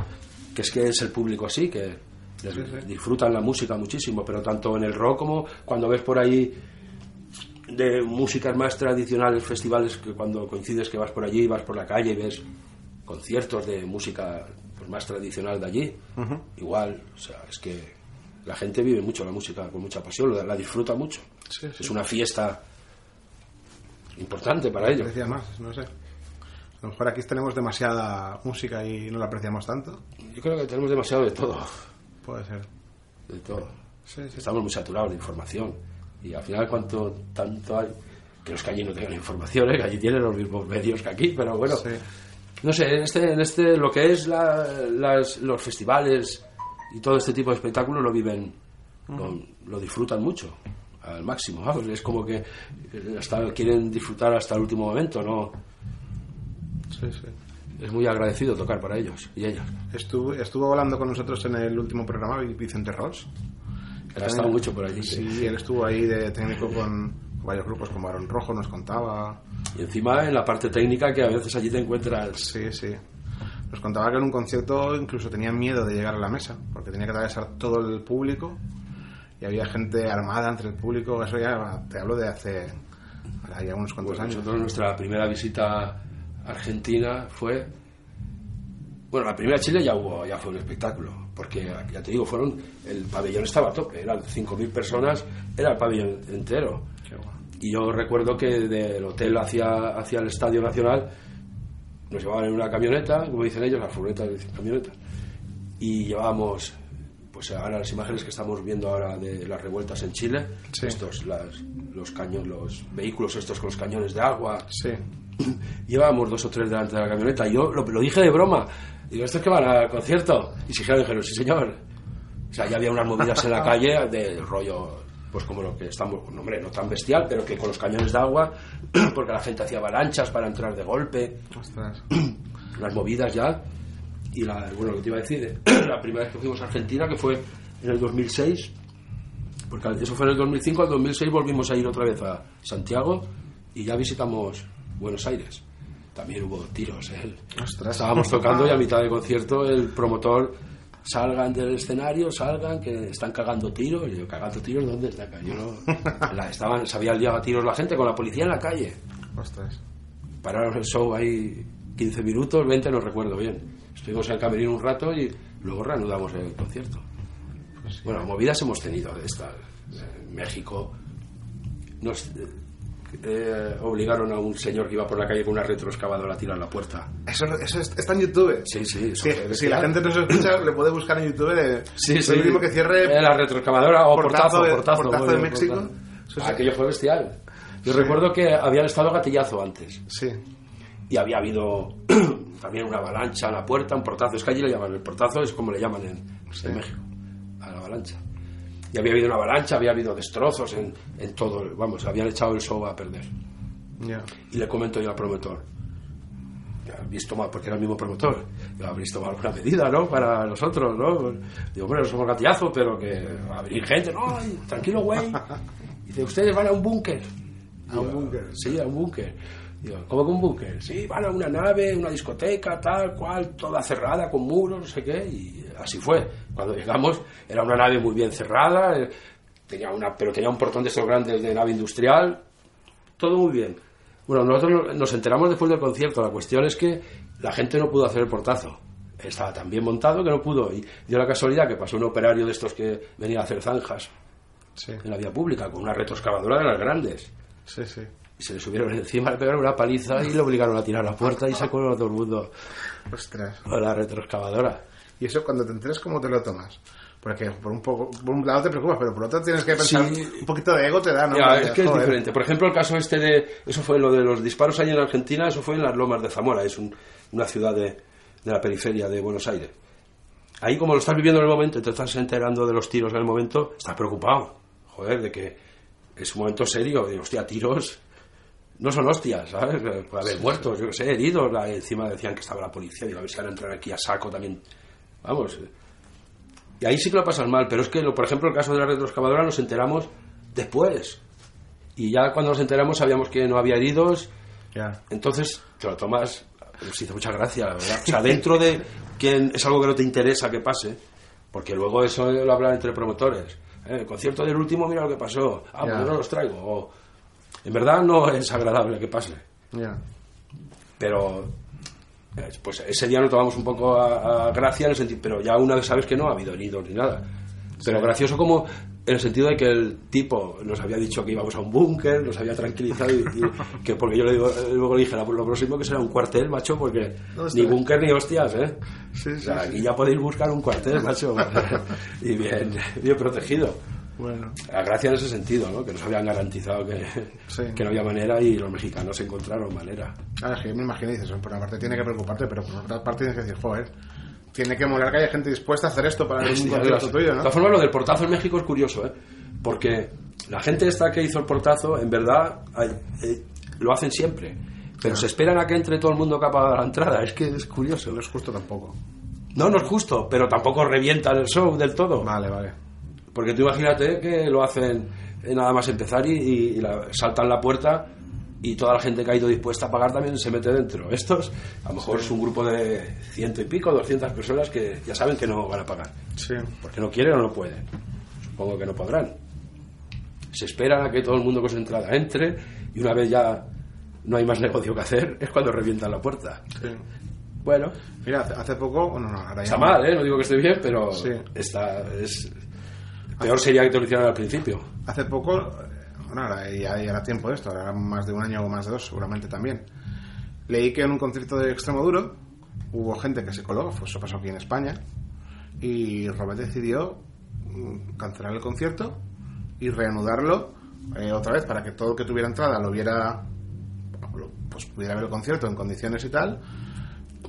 que es que es el público así, que les- disfrutan la música muchísimo, pero tanto en el rock como cuando ves por ahí de músicas más tradicionales, festivales, que cuando coincides que vas por allí, vas por la calle y ves conciertos de música pues, más tradicional de allí, igual, o sea, es que la gente vive mucho la música con mucha pasión, la, la disfruta mucho. Sí, sí. Es una fiesta importante para ellos. aprecia más, no sé. A lo mejor aquí tenemos demasiada música y no la apreciamos tanto. Yo creo que tenemos demasiado de todo, Puede ser. de todo. Sí. Estamos muy saturados de información y al final cuánto tanto hay que los que allí no tengan información, ¿eh? que allí tienen los mismos medios que aquí, pero bueno, no sé, en este, en este lo que es la- las- los festivales y todo este tipo de espectáculos lo viven, lo, lo disfrutan mucho al máximo, vamos, es como que eh, hasta quieren disfrutar hasta el último momento, no, Sí, sí. es muy agradecido tocar para ellos y ellas. Estuvo, estuvo hablando con nosotros en el último programa Vicente Ross. Ha estado mucho por allí. sí. Sí, él estuvo ahí de técnico con varios grupos, como Barón Rojo, nos contaba. Y encima en la parte técnica que a veces allí te encuentras Sí, sí. Nos contaba que en un concierto incluso tenía miedo de llegar a la mesa, porque tenía que atravesar todo el público y había gente armada entre el público. Eso ya te hablo de hace ahora ya unos cuantos Pues años. nosotros nuestra primera visita a Argentina fue bueno la primera a Chile ya hubo ya fue un espectáculo porque ya te digo fueron el pabellón estaba a tope eran 5.000 personas era el pabellón entero Qué guay. y yo recuerdo que del hotel hacia hacia el Estadio Nacional nos llevaban en una camioneta como dicen ellos la furgoneta de camioneta y llevábamos pues ahora las imágenes que estamos viendo ahora de las revueltas en Chile Sí. estos las, los cañones los vehículos estos con los cañones de agua. Sí, (clears throat) llevábamos dos o tres delante de la camioneta. Yo lo, lo dije de broma. Digo estos que van al concierto y si dijeron sí señor. O sea ya había unas movidas en la (laughs) calle de rollo pues como lo que estamos no, hombre no tan bestial pero que con los cañones de agua (clears throat) porque la gente hacía avalanchas para entrar de golpe ostras. (clears throat) las movidas ya y la, bueno lo que te iba a decir (clears throat) la primera vez que fuimos a Argentina que fue en el 2006 porque eso fue en el 2005 al 2006 volvimos a ir otra vez a Santiago y ya visitamos Buenos Aires también hubo tiros ¿eh? Estábamos tocando y a mitad de concierto el promotor salgan del escenario, salgan, que están cagando tiros. Y yo, ¿cagando tiros dónde está acá? Yo no. (laughs) La, estaban, se había liado a tiros la gente con la policía en la calle Ostras. pararon el show ahí 15 minutos, 20, no recuerdo bien. Estuvimos en el camerino un rato y luego reanudamos el concierto. Bueno, movidas hemos tenido de estas. En México, nos, eh, eh, obligaron a un señor que iba por la calle con una retroexcavadora a tirar la puerta. Eso, eso es- está en YouTube. Sí, sí. eso Sí, si la gente no se escucha, le puede buscar en YouTube. De, Sí, sí. mismo que cierre Eh, la retroexcavadora o portazo portazo, de- portazo, portazo de México. portazo. Aquello fue bestial. Yo Sí. recuerdo que habían estado gatillazo antes Sí, y había habido (clears throat) también una avalancha a la puerta, un portazo. Es que allí le llaman, el portazo es como le llaman en, en México, a la avalancha. Y había habido una avalancha, había habido destrozos en, en todo, vamos, habían echado el show a perder. Y le comento yo al promotor, "Ya habéis tomado, porque era el mismo promotor, "Ya habréis tomado alguna medida, ¿no? Para nosotros, ¿no? Digo, hombre, no somos gatillazos, pero que abrir gente, no, tranquilo, güey. (laughs) Dice, ustedes van a un búnker. ¿A un búnker? Sí, a un búnker. Digo, ¿cómo que un búnker? Sí, van a una nave, una discoteca, tal cual, toda cerrada, con muros, no sé qué, y así fue. Cuando llegamos, era una nave muy bien cerrada, eh, tenía una, pero tenía un portón de esos grandes de nave industrial, todo muy bien. Bueno, nosotros no- nos enteramos después del concierto. La cuestión es que la gente no pudo hacer el portazo. Estaba tan bien montado que no pudo. Y dio la casualidad que pasó un operario de estos que venía a hacer zanjas Sí, en la vía pública con una retroexcavadora de las grandes. sí, sí. Y se le subieron encima, le pegaron una paliza y le obligaron a tirar la puerta y sacó a todo el mundo Ostras. con la retroexcavadora. Y eso cuando te enteres, ¿cómo te lo tomas? Porque por un poco, por un lado te preocupas, pero por otro tienes que pensar, Sí. un poquito de ego te da, ¿no? Ya, es que es diferente. Por ejemplo, el caso este de. Eso fue lo de los disparos allí en Argentina, eso fue en las Lomas de Zamora, es un- una ciudad de, de la periferia de Buenos Aires. Ahí, como lo estás viviendo en el momento y te estás enterando de los tiros en el momento, estás preocupado. Joder, de que es un momento serio. De, hostia, tiros no son hostias, ¿sabes? Puede haber muertos, yo que sé, heridos. La- encima decían que estaba la policía. Digo, a ver si van a entrar aquí a saco también. Vamos. eh. Y ahí sí que lo pasas mal, pero es que, lo- por ejemplo, el caso de la retroexcavadora nos enteramos después. Y ya cuando nos enteramos sabíamos que no había heridos, Ya. entonces te lo tomas, nos hizo mucha gracia, la verdad. O sea, dentro de que es algo que no te interesa que pase, porque luego eso lo hablan entre promotores. ¿eh? El concierto del último, mira lo que pasó. Ah, pues no los traigo. O, en verdad no es agradable que pase, Ya. pero eh, pues ese día nos tomamos un poco a, a gracia en el sentido, pero ya una vez sabes que no ha habido heridos ni nada. Pero gracioso como en el sentido de que el tipo nos había dicho que íbamos a un búnker, nos había tranquilizado y, y (laughs) que porque yo le digo, luego le dije, "La- lo próximo que será un cuartel, macho, porque Ostras. ni búnker ni hostias, ¿eh? Sí, O sí, sea, sí. aquí ya podéis buscar un cuartel, macho, (laughs) (laughs) y bien, bien protegido. Bueno. La gracia en ese sentido, ¿no? Que nos habían garantizado que, Sí. que no había manera y los mexicanos encontraron manera. Ahora es que me imagino, dices, por una parte tiene que preocuparte, pero por otra parte tienes que decir, joder, tiene que molar que haya gente dispuesta a hacer esto para un Sí, concierto de tuyo, De ¿no? todas formas, lo del portazo en México es curioso, ¿eh? Porque la gente esta que hizo el portazo, en verdad, eh, lo hacen siempre. Pero se esperan a que entre todo el mundo que ha pagado la entrada. Es que es curioso. No es justo tampoco. No, no es justo, pero tampoco revientan el show del todo. Vale, vale. Porque tú imagínate que lo hacen eh, nada más empezar y, y- y la- saltan la puerta y toda la gente que ha ido dispuesta a pagar también se mete dentro. Estos, a lo mejor es un grupo de ciento y pico, doscientas personas que ya saben que no van a pagar. Sí. Porque no quieren o no pueden. Supongo que no podrán. Se esperan a que todo el mundo con su entrada entre y una vez ya no hay más negocio que hacer es cuando revientan la puerta. sí. Bueno, Mira, hace, poco, bueno, no, ahora ya está no. mal, ¿eh? No digo que esté bien, pero Sí. está, es... Peor sería que te lo hicieran al principio. Hace poco, bueno, ahora ya, ya era tiempo de esto, ahora más de un año o más de dos, seguramente también. Leí que en un concierto de extremo duro hubo gente que se coló, pues eso pasó aquí en España, y Robert decidió mm, cancelar el concierto y reanudarlo eh, otra vez para que todo el que tuviera entrada lo viera, pues pudiera ver el concierto en condiciones y tal.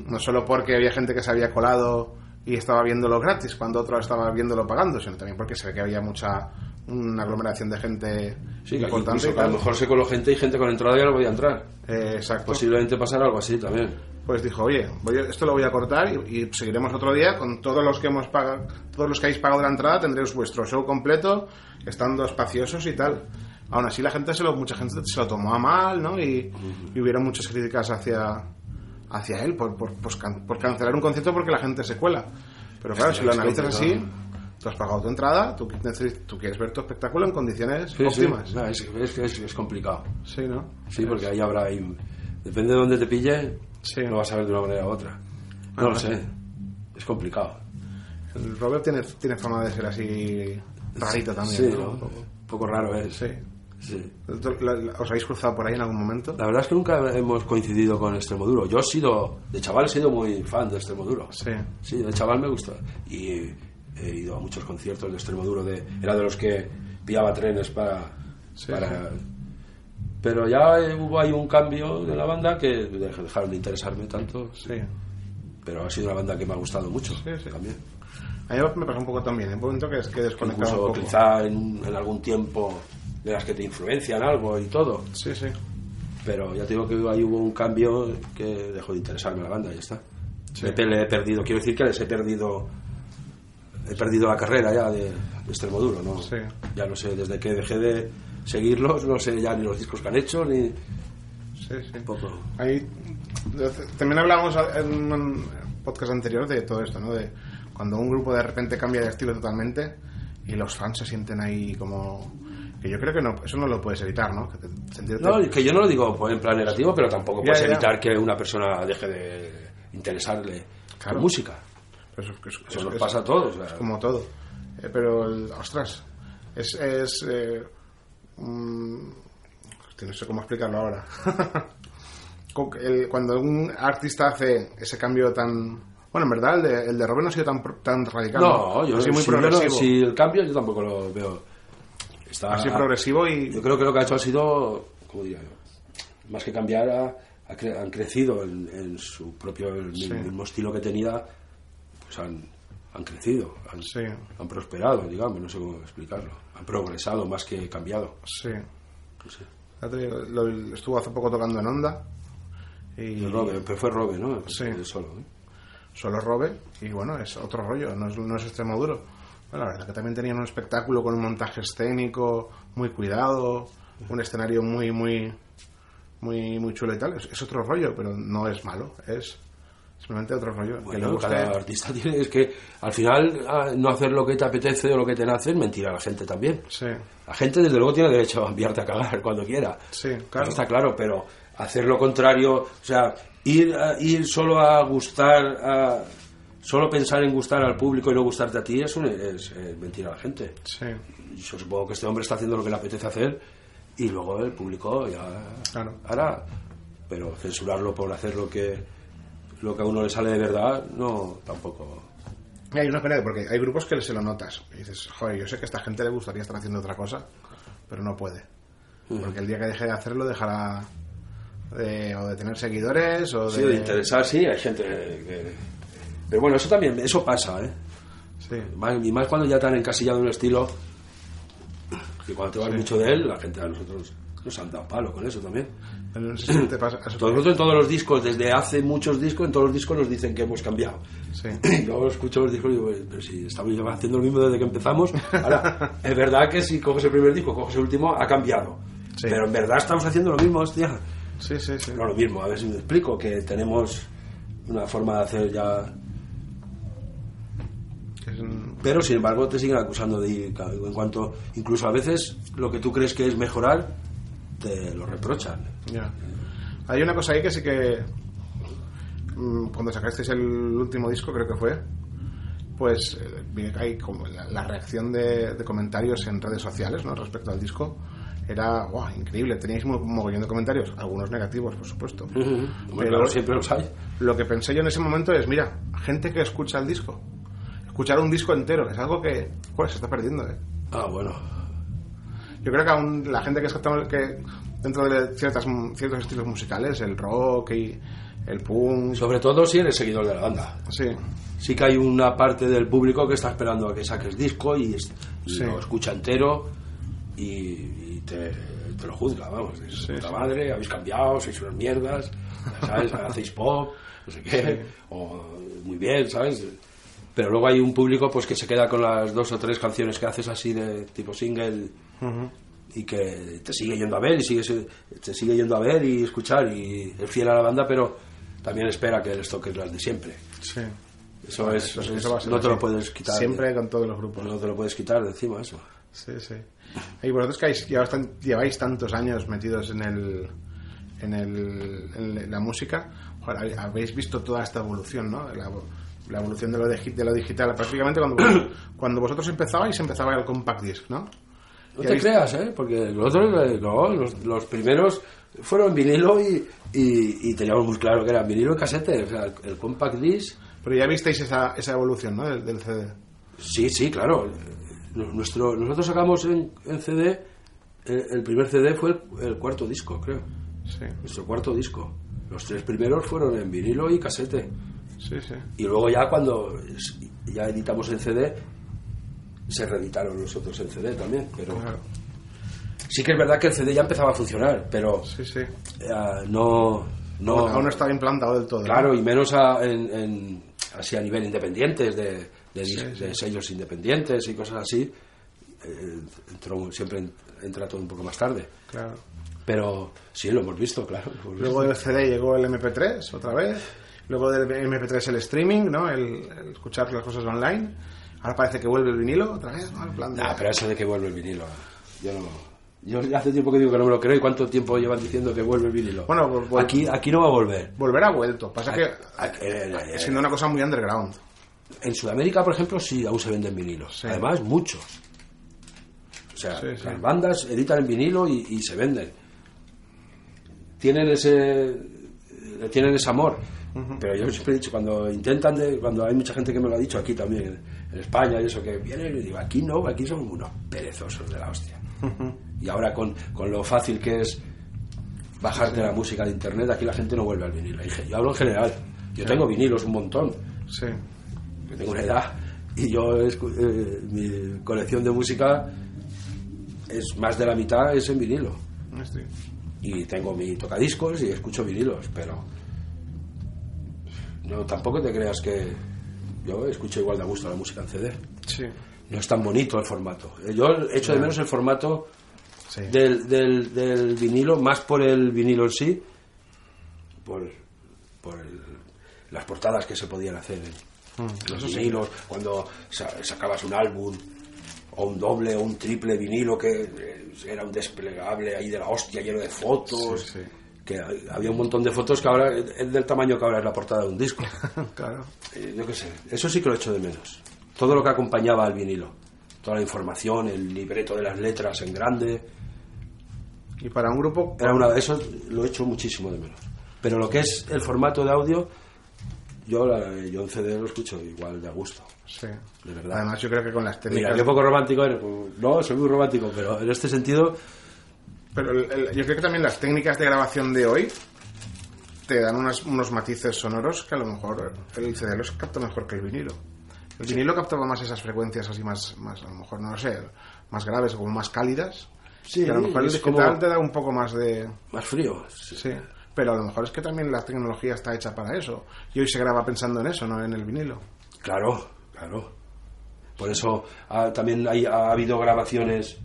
No solo porque había gente que se había colado y estaba viéndolo gratis cuando otro estaba viéndolo pagando, sino también porque se ve que había mucha una aglomeración de gente Sí, importante. y a lo mejor se coló gente y gente con entrada ya no podía entrar. Eh, exacto. Posiblemente pasara algo así también. Pues dijo, oye, voy a- esto lo voy a cortar y, y seguiremos otro día con todos los que hemos pagado, todos los que habéis pagado la entrada tendréis vuestro show completo, estando espaciosos y tal. Aún así la gente se lo, mucha gente se lo tomó a mal, ¿no? Y, y hubieron muchas críticas hacia hacia él por, por, pues por cancelar un concierto porque la gente se cuela. Pero claro, si lo analizas así, tú has pagado tu entrada, tú, tú quieres ver tu espectáculo en condiciones Sí, sí. óptimas. No, es, es, es- es complicado. Sí, ¿no? Sí, porque ahí habrá... ahí- depende de dónde te pille, Sí. lo vas a ver de una manera u otra. No Ah, lo sé. Es complicado. El Robert tiene, tiene fama de ser así rarito también. Sí, ¿no? ¿no? Un poco. Un poco raro es. Sí. Sí. ¿Os habéis cruzado por ahí en algún momento? La verdad es que nunca hemos coincidido con Extremoduro. Yo he sido, de chaval he sido muy fan de Extremoduro. Sí. Sí, de chaval me gusta. Y he ido a muchos conciertos de Extremoduro. De, era de los que pillaba trenes para... Sí, para- Pero ya hubo ahí un cambio de la banda que dej- dejaron de interesarme tanto. Sí. Pero ha sido una banda que me ha gustado mucho Sí, sí. también. A mí me pasa un poco también. En un momento que es que desconectaba un Incluso poco. quizá en, en algún tiempo de las que te influencian algo y todo. Sí, sí. Pero ya te digo que ahí hubo un cambio que dejó de interesarme la banda ya está. Sí. Le he perdido, quiero decir que les he perdido he perdido la carrera ya de, de Extremoduro, ¿no? Sí. Ya no sé, desde que dejé de seguirlos, no sé ya ni los discos que han hecho, ni Sí, sí. poco. Ahí, también hablamos en un podcast anterior de todo esto, ¿no? De cuando un grupo de repente cambia de estilo totalmente y los fans se sienten ahí como... Que yo creo que no, eso no lo puedes evitar, ¿no? Sentirte- No, que yo no lo digo en plan negativo, pero tampoco Ya, puedes ya. evitar que una persona deje de interesarle Claro. la música. Es- Eso es- nos pasa a todos. Es como todo. Eh, pero, el- ostras, es... es eh, mm, no sé cómo explicarlo ahora. (laughs) Cuando un artista hace ese cambio tan... Bueno, en verdad el de, el de Robin no ha sido tan, radical. No, yo ha sido muy si, yo no- progresivo. si el cambio yo tampoco lo veo. Está, sido progresivo y... Yo creo que lo que ha hecho ha sido, ¿cómo diría yo? Más que cambiar, ha- ha cre- han crecido en, en su propio el mi- Sí. mismo estilo que tenía, pues han, han crecido, han, Sí. han prosperado, digamos, no sé cómo explicarlo. Han progresado más que cambiado. Sí. Lo- estuvo hace poco tocando en Onda. Y Robe, pero fue Robe, ¿no? Sí. Solo, ¿eh? solo Robe. Y bueno, es otro rollo, no es, no es extremo duro. Bueno, la verdad que también tenían un espectáculo con un montaje escénico muy cuidado, un escenario muy, muy, muy, muy chulo y tal. Es, es otro rollo, pero no es malo, es simplemente otro rollo. que le Bueno, guste- cada artista tiene, es que al final ah, no hacer lo que te apetece o lo que te nace es mentir a la gente también. Sí, La gente, desde luego, tiene derecho a enviarte a cagar (laughs) cuando quiera. sí, Eso claro. está claro, pero hacer lo contrario, o sea, ir, a- ir solo a gustar, a, solo pensar en gustar al público y no gustarte a ti es, un- es, eh, mentir a la gente. Sí, Yo supongo que este hombre está haciendo lo que le apetece hacer y luego el público ya Claro. hará. Pero censurarlo por hacer lo que, lo que a uno le sale de verdad, no, tampoco. Hay una pena porque hay grupos que se lo notas. Y dices, joder, yo sé que a esta gente le gustaría estar haciendo otra cosa, pero no puede. Porque el día que deje de hacerlo dejará de, o de tener seguidores o de... Sí, de interesar, sí, hay gente que... Pero bueno, eso también, eso pasa, ¿eh? Sí, y más cuando ya te han encasillado en un estilo que cuando te vas mucho de él, la gente a nosotros nos han dado palo con eso también. pero si te pasa... nosotros en todos los discos, desde hace muchos discos, en todos los discos nos dicen que hemos cambiado. Sí. (clears throat) Yo escucho los discos y digo, pero si estamos haciendo lo mismo desde que empezamos. Ahora, (laughs) es verdad que si coges el primer disco, coges el último, ha cambiado. Sí. Pero en verdad estamos haciendo lo mismo, hostia. Sí, sí, sí. No lo mismo, a ver si me explico, que tenemos una forma de hacer ya... Un- Pero sin embargo te siguen acusando de ir, en cuanto, incluso a veces lo que tú crees que es mejorar, te lo reprochan. ya. Hay una cosa ahí que sí que... mm, Cuando sacasteis el último disco, creo que fue, pues eh, hay como la, la reacción de, de comentarios en redes sociales ¿no? respecto al disco era wow, increíble. Teníais un mogollón de comentarios, algunos negativos, por supuesto. Pero- claro, siempre los hay. Lo que pensé yo en ese momento es, mira, gente que escucha el disco, escuchar un disco entero, es algo que joder, se está perdiendo. ¿eh? Ah, bueno. Yo creo que aún la gente que escuchamos que dentro de ciertas, ciertos estilos musicales, el rock y el punk, Sobre todo si eres seguidor de la banda. sí, Sí que hay una parte del público que está esperando a que saques disco y, es- y Sí. lo escucha entero y, y te, te lo juzga, vamos. Es Sí, puta sí. madre, habéis cambiado, sois unas mierdas, (laughs) ¿sabes? Hacéis pop, no sé qué, o muy bien, ¿sabes? Pero luego hay un público pues que se queda con las dos o tres canciones que haces así de tipo single y que te sigue yendo a ver y sigue, te sigue yendo a ver y escuchar y es fiel a la banda, pero también espera que les toques las de siempre. sí. Eso es, Eso- es- eso va a ser no te lo puedes quitar. Siempre con todos los grupos. No te lo puedes quitar de encima eso. Sí, sí. Y vosotros que lleváis, tan- lleváis tantos años metidos en el en, el, en la música, habéis visto toda esta evolución, ¿no? La, la evolución de lo, de lo digital. Prácticamente cuando, (clears throat) cuando vosotros empezabais, empezaba el compact disc, ¿no? No te creas, ¿eh? Porque los, otros, no, los, los primeros fueron vinilo y, y, y teníamos muy claro que eran vinilo y casete. O sea, el, el compact disc Pero ya visteis esa, esa evolución, ¿no? Del, del CD. Sí, sí, claro. Nuestro, nosotros sacamos en, en CD, eh, el primer CD fue el, el cuarto disco, creo. Sí, Nuestro cuarto disco. Los tres primeros fueron en vinilo y casete. Sí, sí. Y luego ya cuando ya editamos en CD, se reeditaron los otros en CD también. Pero Claro. sí que es verdad que el CD ya empezaba a funcionar, pero Sí, sí. eh, no... no Aún- Aún no estaba implantado del todo. ¿no? Claro, y menos a- en, en- así a nivel independientes, de, de, dis- Sí, sí. de sellos independientes y cosas así. eh, entró- siempre en- entra todo un poco más tarde. Claro. Pero sí, lo hemos visto, claro. hemos Luego visto. del CD llegó el MP3 otra vez. Luego del MP3 el streaming, ¿no? El, el escuchar las cosas online. Ahora parece que vuelve el vinilo otra vez, ¿no? En plan de- Nah, pero eso de que vuelve el vinilo, yo no... Yo hace tiempo que digo que no me lo creo y cuánto tiempo llevan diciendo que vuelve el vinilo. Bueno, pues, pues- aquí, aquí no va a volver. Volver ha vuelto. Pasa que eh, eh, siendo una cosa muy underground. En Sudamérica, por ejemplo, sí, aún se venden vinilos. Sí. Además, muchos. O sea, Sí, sí. las bandas editan en vinilo y, y se venden. Tienen ese eh, tienen ese amor. Pero yo siempre he dicho, cuando intentan, de, cuando hay mucha gente que me lo ha dicho aquí también, en, España y eso, que vienen y digo, aquí no, aquí son unos perezosos de la hostia. Y ahora con, con lo fácil que es bajarte la música de internet, aquí la gente no vuelve al vinilo. Yo hablo en general. Yo tengo vinilos un montón Sí. que tengo una edad y yo eh, mi colección de música es más de la mitad es en vinilo Sí. y tengo mi tocadiscos y escucho vinilos pero no tampoco te creas que yo escucho igual de a gusto la música en CD Sí. no es tan bonito el formato yo echo de menos el formato Sí. del, del, del vinilo más por el vinilo en sí por, por el- las portadas que se podían hacer en los vinilos cuando sa- sacabas un álbum o un doble o un triple vinilo que eh, era un desplegable ahí de la hostia lleno de fotos Sí, sí. Que había un montón de fotos que ahora es del tamaño que ahora es la portada de un disco (laughs) claro. eh, yo qué sé, eso sí que lo echo de menos. Todo lo que acompañaba al vinilo, toda la información, el libreto de las letras en grande, Y para un grupo. era una, eso lo echo muchísimo de menos. Pero lo que es el formato de audio, yo, la- yo en CD lo escucho igual de a gusto, Sí. de verdad. Además, yo creo que con las técnicas. Mira, qué poco romántico eres. Pues, No, soy muy romántico, pero en este sentido, Pero el- el- yo creo que también las técnicas de grabación de hoy te dan unas- unos matices sonoros que a lo mejor el CD los capta mejor que el vinilo. El vinilo captaba más esas frecuencias así más, más a lo mejor, no lo sé, más graves o como más cálidas. Sí, que a lo mejor el digital como- te da un poco más de... más frío. Sí, pero a lo mejor es que también la tecnología está hecha para eso. Y hoy se graba pensando en eso, no en el vinilo. Claro, claro. Por eso ah, también hay- ha habido grabaciones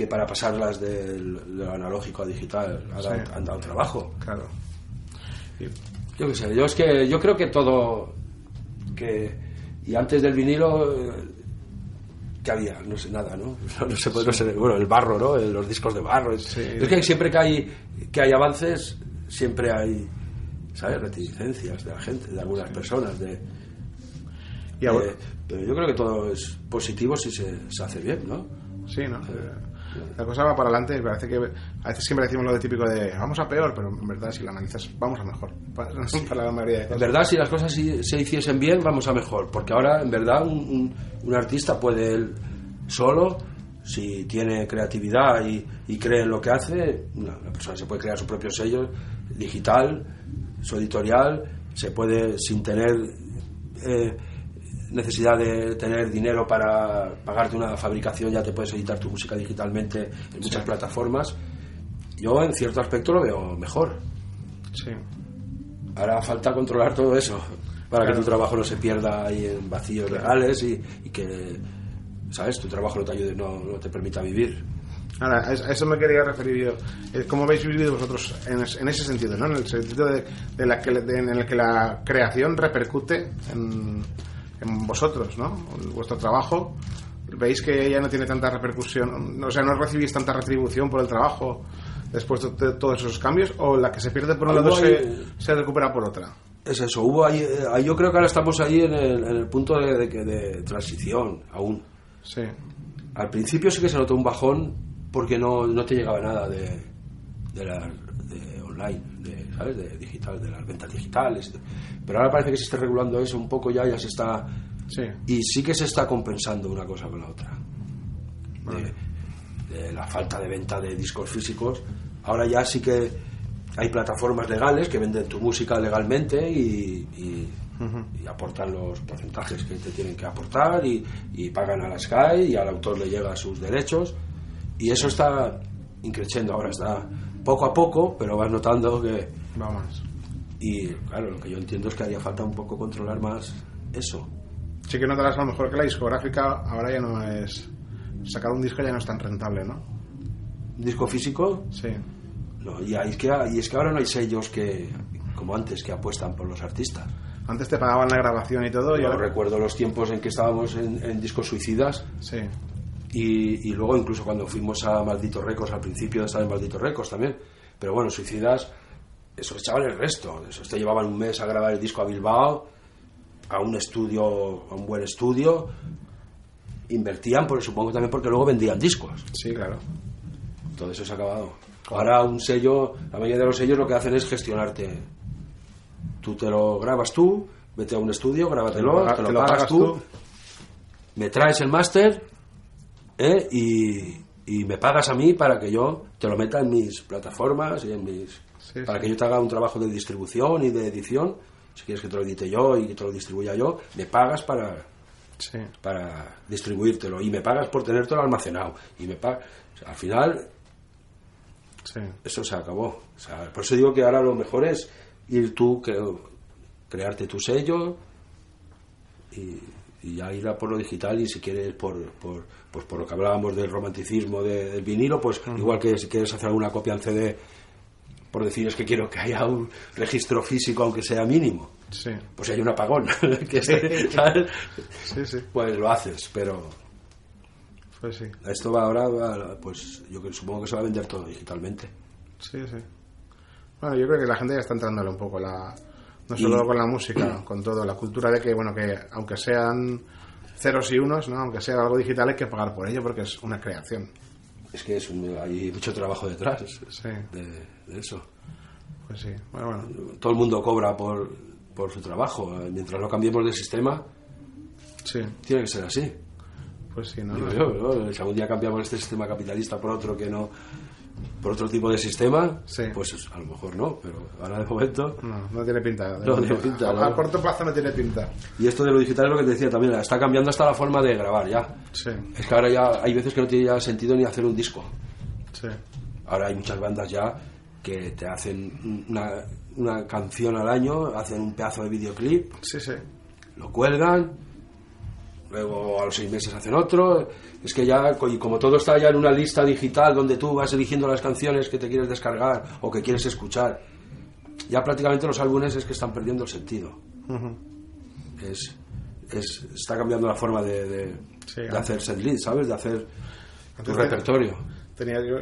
que para pasarlas del, de lo analógico a digital ha dado- Sí. han dado trabajo. Claro. Yo qué sé, yo es que yo creo que todo que y antes del vinilo eh, que había, no sé nada, ¿no? (laughs) No sé, pues, no sé, bueno, el barro, ¿no? Eh, Los discos de barro. Es, Sí. es que siempre que hay que hay avances, siempre hay ¿sabes? reticencias de la gente, de algunas personas de y ahora- eh, pero yo creo que todo es positivo si se, se hace bien, ¿no? Sí, ¿no? La cosa va para adelante y parece que a veces siempre decimos lo de típico de vamos a peor, pero en verdad si lo analizas vamos a mejor para, (laughs) para la mayoría de En verdad, si las cosas se hiciesen bien, vamos a mejor. Porque ahora, en verdad, un, un- un artista puede él solo, si tiene creatividad y, y cree en lo que hace, una, una persona se puede crear su propio sello digital, su editorial, se puede, sin tener eh, necesidad de tener dinero para pagarte una fabricación, ya te puedes editar tu música digitalmente en muchas plataformas. Yo, en cierto aspecto, lo veo mejor. Sí. Ahora falta controlar todo eso para Claro. que tu trabajo no se pierda ahí en vacíos legales y, y que, ¿sabes? Tu trabajo no te ayude, no, no te permita vivir. Ahora, a es- a eso me quería referir yo. Eh, ¿Cómo habéis vivido vosotros en, en ese sentido, ¿no? En el sentido de, de la de- en el que la creación repercute en, en vosotros, ¿no? Vuestro trabajo. ¿Veis que ya no tiene tanta repercusión? O sea, ¿no recibís tanta retribución por el trabajo después de, todos esos cambios? ¿O la que se pierde por un lado hay- se, se recupera por otra? Es eso, hubo ahí, eh, ahí yo creo que ahora estamos ahí en el, en el punto de, de, de transición aún. Sí. al principio sí que se notó un bajón porque no, no te llegaba nada de, de, la, de online, de, ¿sabes? De digital, de las ventas digitales. Pero ahora parece que se está regulando eso un poco ya, ya se está... Sí. Y sí que se está compensando una cosa con la otra. Vale. De, de la falta de venta de discos físicos. Ahora ya sí que hay plataformas legales que venden tu música legalmente y, y- y aportan los porcentajes que te tienen que aportar y, y pagan a la Sky y al autor le llega sus derechos. Y eso está increciendo ahora, está poco a poco, pero vas notando que... Vamos. Y claro, lo que yo entiendo es que haría falta un poco controlar más eso. Sí que notarás a lo mejor que la discográfica ahora ya no es... Sacar un disco ya no es tan rentable, ¿no? ¿Un disco físico? Sí. No, y, es que, y es que ahora no hay sellos que, como antes, que apuestan por los artistas. Antes te pagaban la grabación y todo Yo ahora... recuerdo los tiempos en que estábamos en, en discos suicidas Sí. y, y luego incluso cuando fuimos a Malditos Recos, al principio estar en Malditos Recos también. Pero bueno, suicidas, eso echaban el resto. Eso te llevaban un mes a grabar el disco a Bilbao, a un estudio, a un buen estudio. Invertían, por, supongo también porque luego vendían discos. Sí, claro. Todo eso se ha acabado. Ahora un sello, la mayoría de los sellos lo que hacen es gestionarte. Tú te lo grabas tú, vete a un estudio, grábatelo, paga- te lo, pagas, tú, me traes el máster ¿eh? y, y me pagas a mí para que yo te lo meta en mis plataformas y en mis Sí, para sí. que yo te haga un trabajo de distribución y de edición. Si quieres que te lo edite yo y que te lo distribuya yo, me pagas para Sí. para distribuírtelo y me pagas por tenértelo almacenado y me pagas al final eso se acabó. O sea, por eso digo que ahora lo mejor es ir tú, cre- crearte tu sello y, y ya ir a por lo digital y si quieres por, por, pues por lo que hablábamos del romanticismo de- del vinilo, pues igual que si quieres hacer alguna copia en CD, por decir es que quiero que haya un registro físico aunque sea mínimo, Sí. pues si hay un apagón, (laughs) que esté, ¿sabes? Sí, sí. pues lo haces, pero Pues sí. esto va ahora, va- pues yo supongo que se va a vender todo digitalmente. Sí, sí. Bueno, yo creo que la gente ya está entrándole un poco la... No solo Y- con la música, (clears throat) con todo. La cultura de que, bueno, que aunque sean ceros y unos, ¿no? Aunque sea algo digital hay que pagar por ello porque es una creación. Es que es un- hay mucho trabajo detrás Sí. de, de eso. Pues sí. Bueno, bueno. Todo el mundo cobra por, por su trabajo. Mientras no cambiemos de sistema, Sí. tiene que ser así. Pues sí, ¿no? Digo yo, ¿no? Si algún día cambiamos este sistema capitalista por otro que no, por otro tipo de sistema, Sí. pues a lo mejor no, pero ahora de momento. No, no tiene pinta. No tiene pinta, a, corto plazo no tiene pinta. Y esto de lo digital es lo que te decía también, está cambiando hasta la forma de grabar ya. Sí, Es que ahora ya hay veces que no tiene ya sentido ni hacer un disco. sí. Ahora hay muchas bandas ya que te hacen una, una canción al año, hacen un pedazo de videoclip, Sí, sí. lo cuelgan, luego a los seis meses hacen otro. Es que ya, y como todo está ya en una lista digital donde tú vas eligiendo las canciones que te quieres descargar o que quieres escuchar, ya prácticamente los álbumes es que están perdiendo el sentido. Es, es- está cambiando la forma de, de, Sí, de hacer setlist, ¿sabes? De hacer tu repertorio. Tenías, yo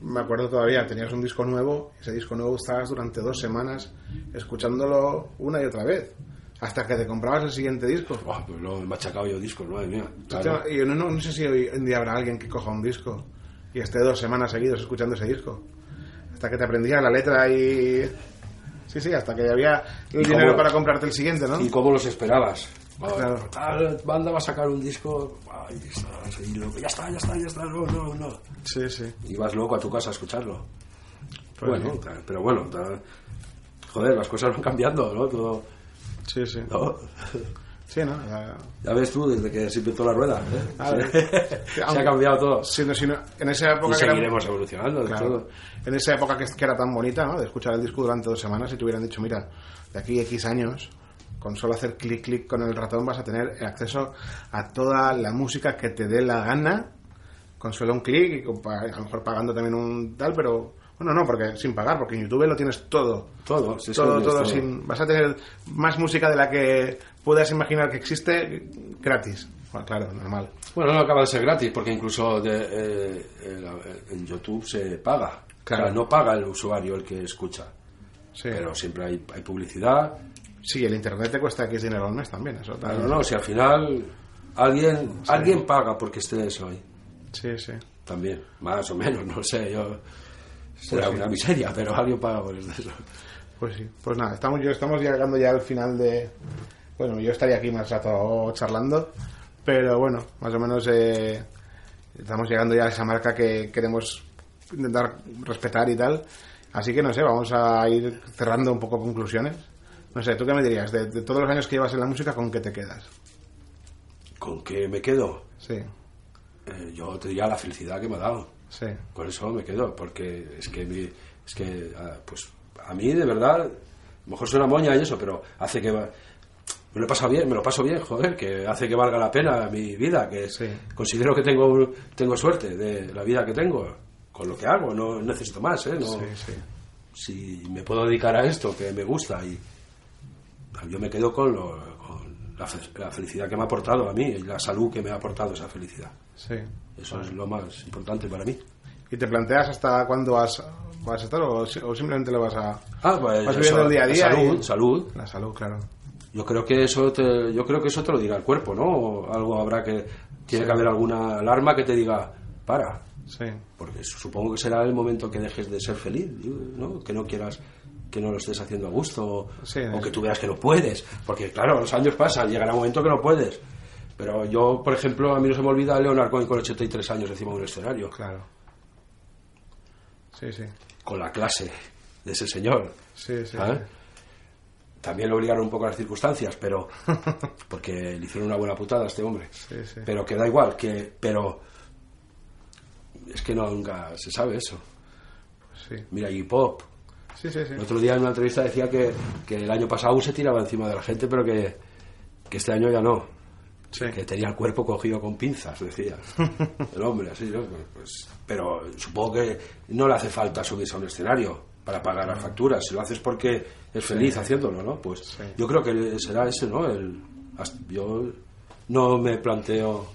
me acuerdo todavía, tenías un disco nuevo, ese disco nuevo estabas durante dos semanas escuchándolo una y otra vez, hasta que te comprabas el siguiente disco. Oh, pues lo he machacado yo discos, madre mía. Claro. Yo no, no, no sé si hoy en día habrá alguien que coja un disco y esté dos semanas seguidos escuchando ese disco. Hasta que te aprendías la letra y... Sí, sí, hasta que había el ¿Y dinero cómo- para comprarte el siguiente, ¿no? ¿Y cómo los esperabas? Claro. Tal banda va a sacar un disco. Ay. Ya está, ya está, ya está. No, no, no. Sí, sí. Y vas loco a tu casa a escucharlo. Pues bueno, sí. pero bueno, joder, las cosas van cambiando, ¿no? Todo, Sí, sí. ¿no? Sí, ¿no? Ya- Ya ves tú, desde que se inventó la rueda. ¿eh? A ver. (laughs) se ha cambiado todo. Sí, no, sí, no, en esa época Y que era- seguiremos evolucionando. Claro. todo. En esa época que, que era tan bonita, ¿no? De escuchar el disco durante dos semanas y te hubieran dicho, mira, de aquí a X años, con solo hacer clic clic con el ratón vas a tener acceso a toda la música que te dé la gana, con solo un clic y a lo mejor pagando también un tal, pero bueno, no, porque sin pagar, porque en YouTube lo tienes todo. Todo, sí, todo, todo, todo. sin, vas a tener más música de la que puedas imaginar que existe gratis. Bueno, claro, normal. Bueno, no acaba de ser gratis, porque incluso de, eh, en YouTube se paga. Claro. O sea, no paga el usuario el que escucha. Sí. Pero siempre hay, hay publicidad. Sí, el internet te cuesta X dinero al mes también, eso No, no, si al final alguien, alguien paga porque estés ahí. Sí, sí. También, más o menos, no sé, yo... Será una miseria, pero alguien paga por eso. Pues sí, pues nada, estamos, yo, estamos llegando ya al final de... Bueno, yo estaría aquí más rato charlando, pero bueno, más o menos eh, estamos llegando ya a esa marca que queremos intentar respetar y tal. Así que no sé, vamos a ir cerrando un poco conclusiones. No sé, ¿tú qué me dirías? De, de todos los años que llevas en la música, ¿con qué te quedas? ¿Con qué me quedo? Sí, Eh, yo te diría la felicidad que me ha dado. Sí, Con eso me quedo, porque es que, mi- es que ah, pues a mí de verdad, a lo mejor suena moña y eso, pero hace que me lo paso bien, me lo paso bien, joder, que hace que valga la pena mi vida, que Sí. considero que tengo tengo suerte de la vida que tengo con lo que hago, no necesito más, ¿eh? No, sí, sí. si me puedo dedicar a esto que me gusta y yo me quedo con, lo- la, fe- la felicidad que me ha aportado a mí la salud que me ha aportado esa felicidad. sí. Eso es lo más importante para mí. ¿Y te planteas hasta cuándo vas, vas a estar o, o simplemente lo vas a... Ah, pues Vas viviendo el día a día Salud, y- salud. La salud, claro. Yo creo que eso te, yo creo que eso te lo dirá el cuerpo, ¿no? O algo habrá que tiene Sí. que haber alguna alarma que te diga para, Sí, porque supongo que será el momento que dejes de ser feliz, ¿no? Que no quieras que no lo estés haciendo a gusto o, Sí, o que tú veas que no puedes, porque claro, los años pasan, llegará un momento que no puedes. Pero yo, por ejemplo, a mí no se me olvida Leonard Cohen con 83 años encima de un escenario, claro. Sí, sí. con la clase de ese señor. Sí, sí. ¿sabes? También lo obligaron un poco a las circunstancias, pero (laughs) porque le hicieron una buena putada a este hombre. Sí, sí. Pero que da igual, que pero es que no nunca se sabe eso. Sí, Mira, Iggy Pop. Sí, sí. sí. El otro día en una entrevista decía que, que el año pasado se tiraba encima de la gente, pero que, que este año ya no. Sí. Que tenía el cuerpo cogido con pinzas, decía. (laughs) El hombre, así, ¿no? Pues, pero supongo que no le hace falta subirse a un escenario para pagar las facturas. Si lo haces porque es feliz haciéndolo, ¿no? Pues Sí. yo creo que será ese, ¿no? El, yo no me planteo...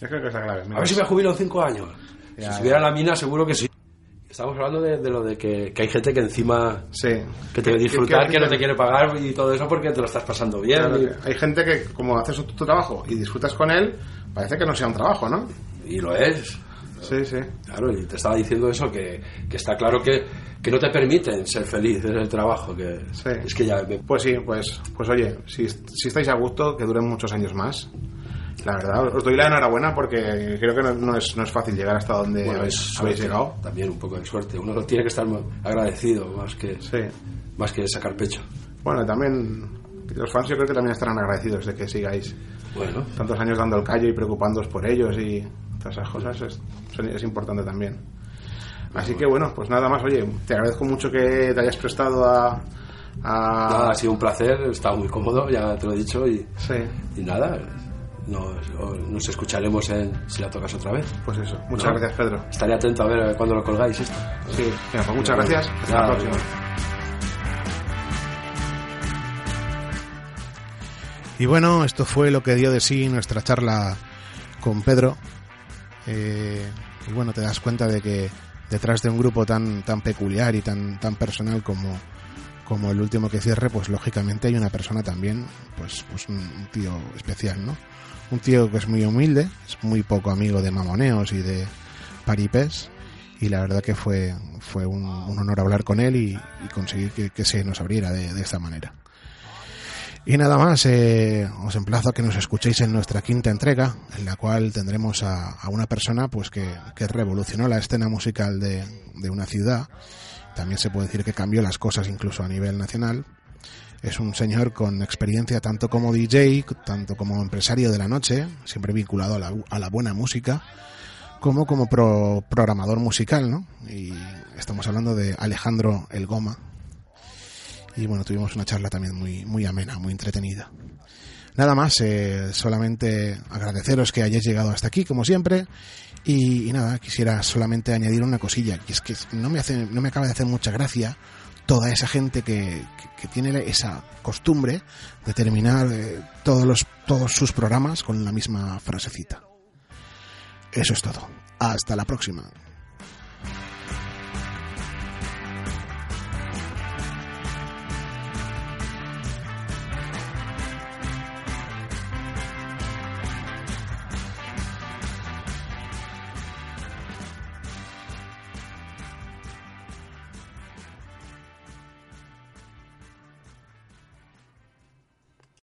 Yo creo que es la clave. A ver si me jubilo en cinco años. Ya, si estuviera la mina, seguro que sí. Estamos hablando de, de lo de que, que hay gente que encima Sí. que te ve disfrutar, que, que- no te quiere pagar y todo eso porque te lo estás pasando bien. Claro, y, que hay gente que, como haces tu, tu trabajo y disfrutas con él, parece que no sea un trabajo, ¿no? y lo es. Sí, sí. Claro, y te estaba diciendo eso, que, que está claro que, que no te permiten ser feliz en el trabajo. que Sí. Es que ya... me- Pues sí, pues, pues oye, si, si estáis a gusto, que duren muchos años más. La verdad, os doy la enhorabuena porque creo que no, no es, no es fácil llegar hasta donde bueno, habéis, habéis llegado. También un poco de suerte. Uno tiene que estar agradecido más que, Sí. más que sacar pecho. Bueno, también los fans yo creo que también estarán agradecidos de que sigáis Bueno, tantos años dando el callo y preocupándoos por ellos y todas esas cosas es, importante también. Así que bueno, pues nada más, oye, te agradezco mucho que te hayas prestado a... a- nada, ha sido un placer, he estado muy cómodo, ya te lo he dicho, y, Sí, y nada, nos, nos escucharemos en, si la tocas otra vez. pues eso. Muchas No. gracias, Pedro. Estaré atento a ver cuándo lo colgáis esto. Sí, venga, pues muchas gracias. Hasta Nada, la próxima. Y bueno, esto fue lo que dio de sí nuestra charla con Pedro. Eh, y bueno, te das cuenta de que detrás de un grupo tan, tan peculiar y tan, tan personal como, como el último que cierre, pues lógicamente hay una persona también, pues, pues un, tío especial, ¿no? Un tío que es muy humilde, es muy poco amigo de mamoneos y de paripés, y la verdad que fue, fue un, honor hablar con él y, conseguir que, se nos abriera de, esta manera. Y nada más, eh, os emplazo a que nos escuchéis en nuestra quinta entrega, en la cual tendremos a, a una persona pues que, que revolucionó la escena musical de, de una ciudad. También se puede decir que cambió las cosas incluso a nivel nacional. Es un señor con experiencia tanto como DJ, tanto como empresario de la noche, siempre vinculado a la, a la buena música, como como pro- programador musical, ¿no? Y estamos hablando de Alejandro El Goma, y bueno, tuvimos una charla también muy, muy amena, muy entretenida. Nada más, eh, solamente agradeceros que hayáis llegado hasta aquí, como siempre. Y, nada, quisiera solamente añadir una cosilla, que es que no me, hace, no me acaba de hacer mucha gracia toda esa gente que, que, que tiene esa costumbre de terminar eh, todos, los, todos sus programas con la misma frasecita. Eso es todo. Hasta la próxima.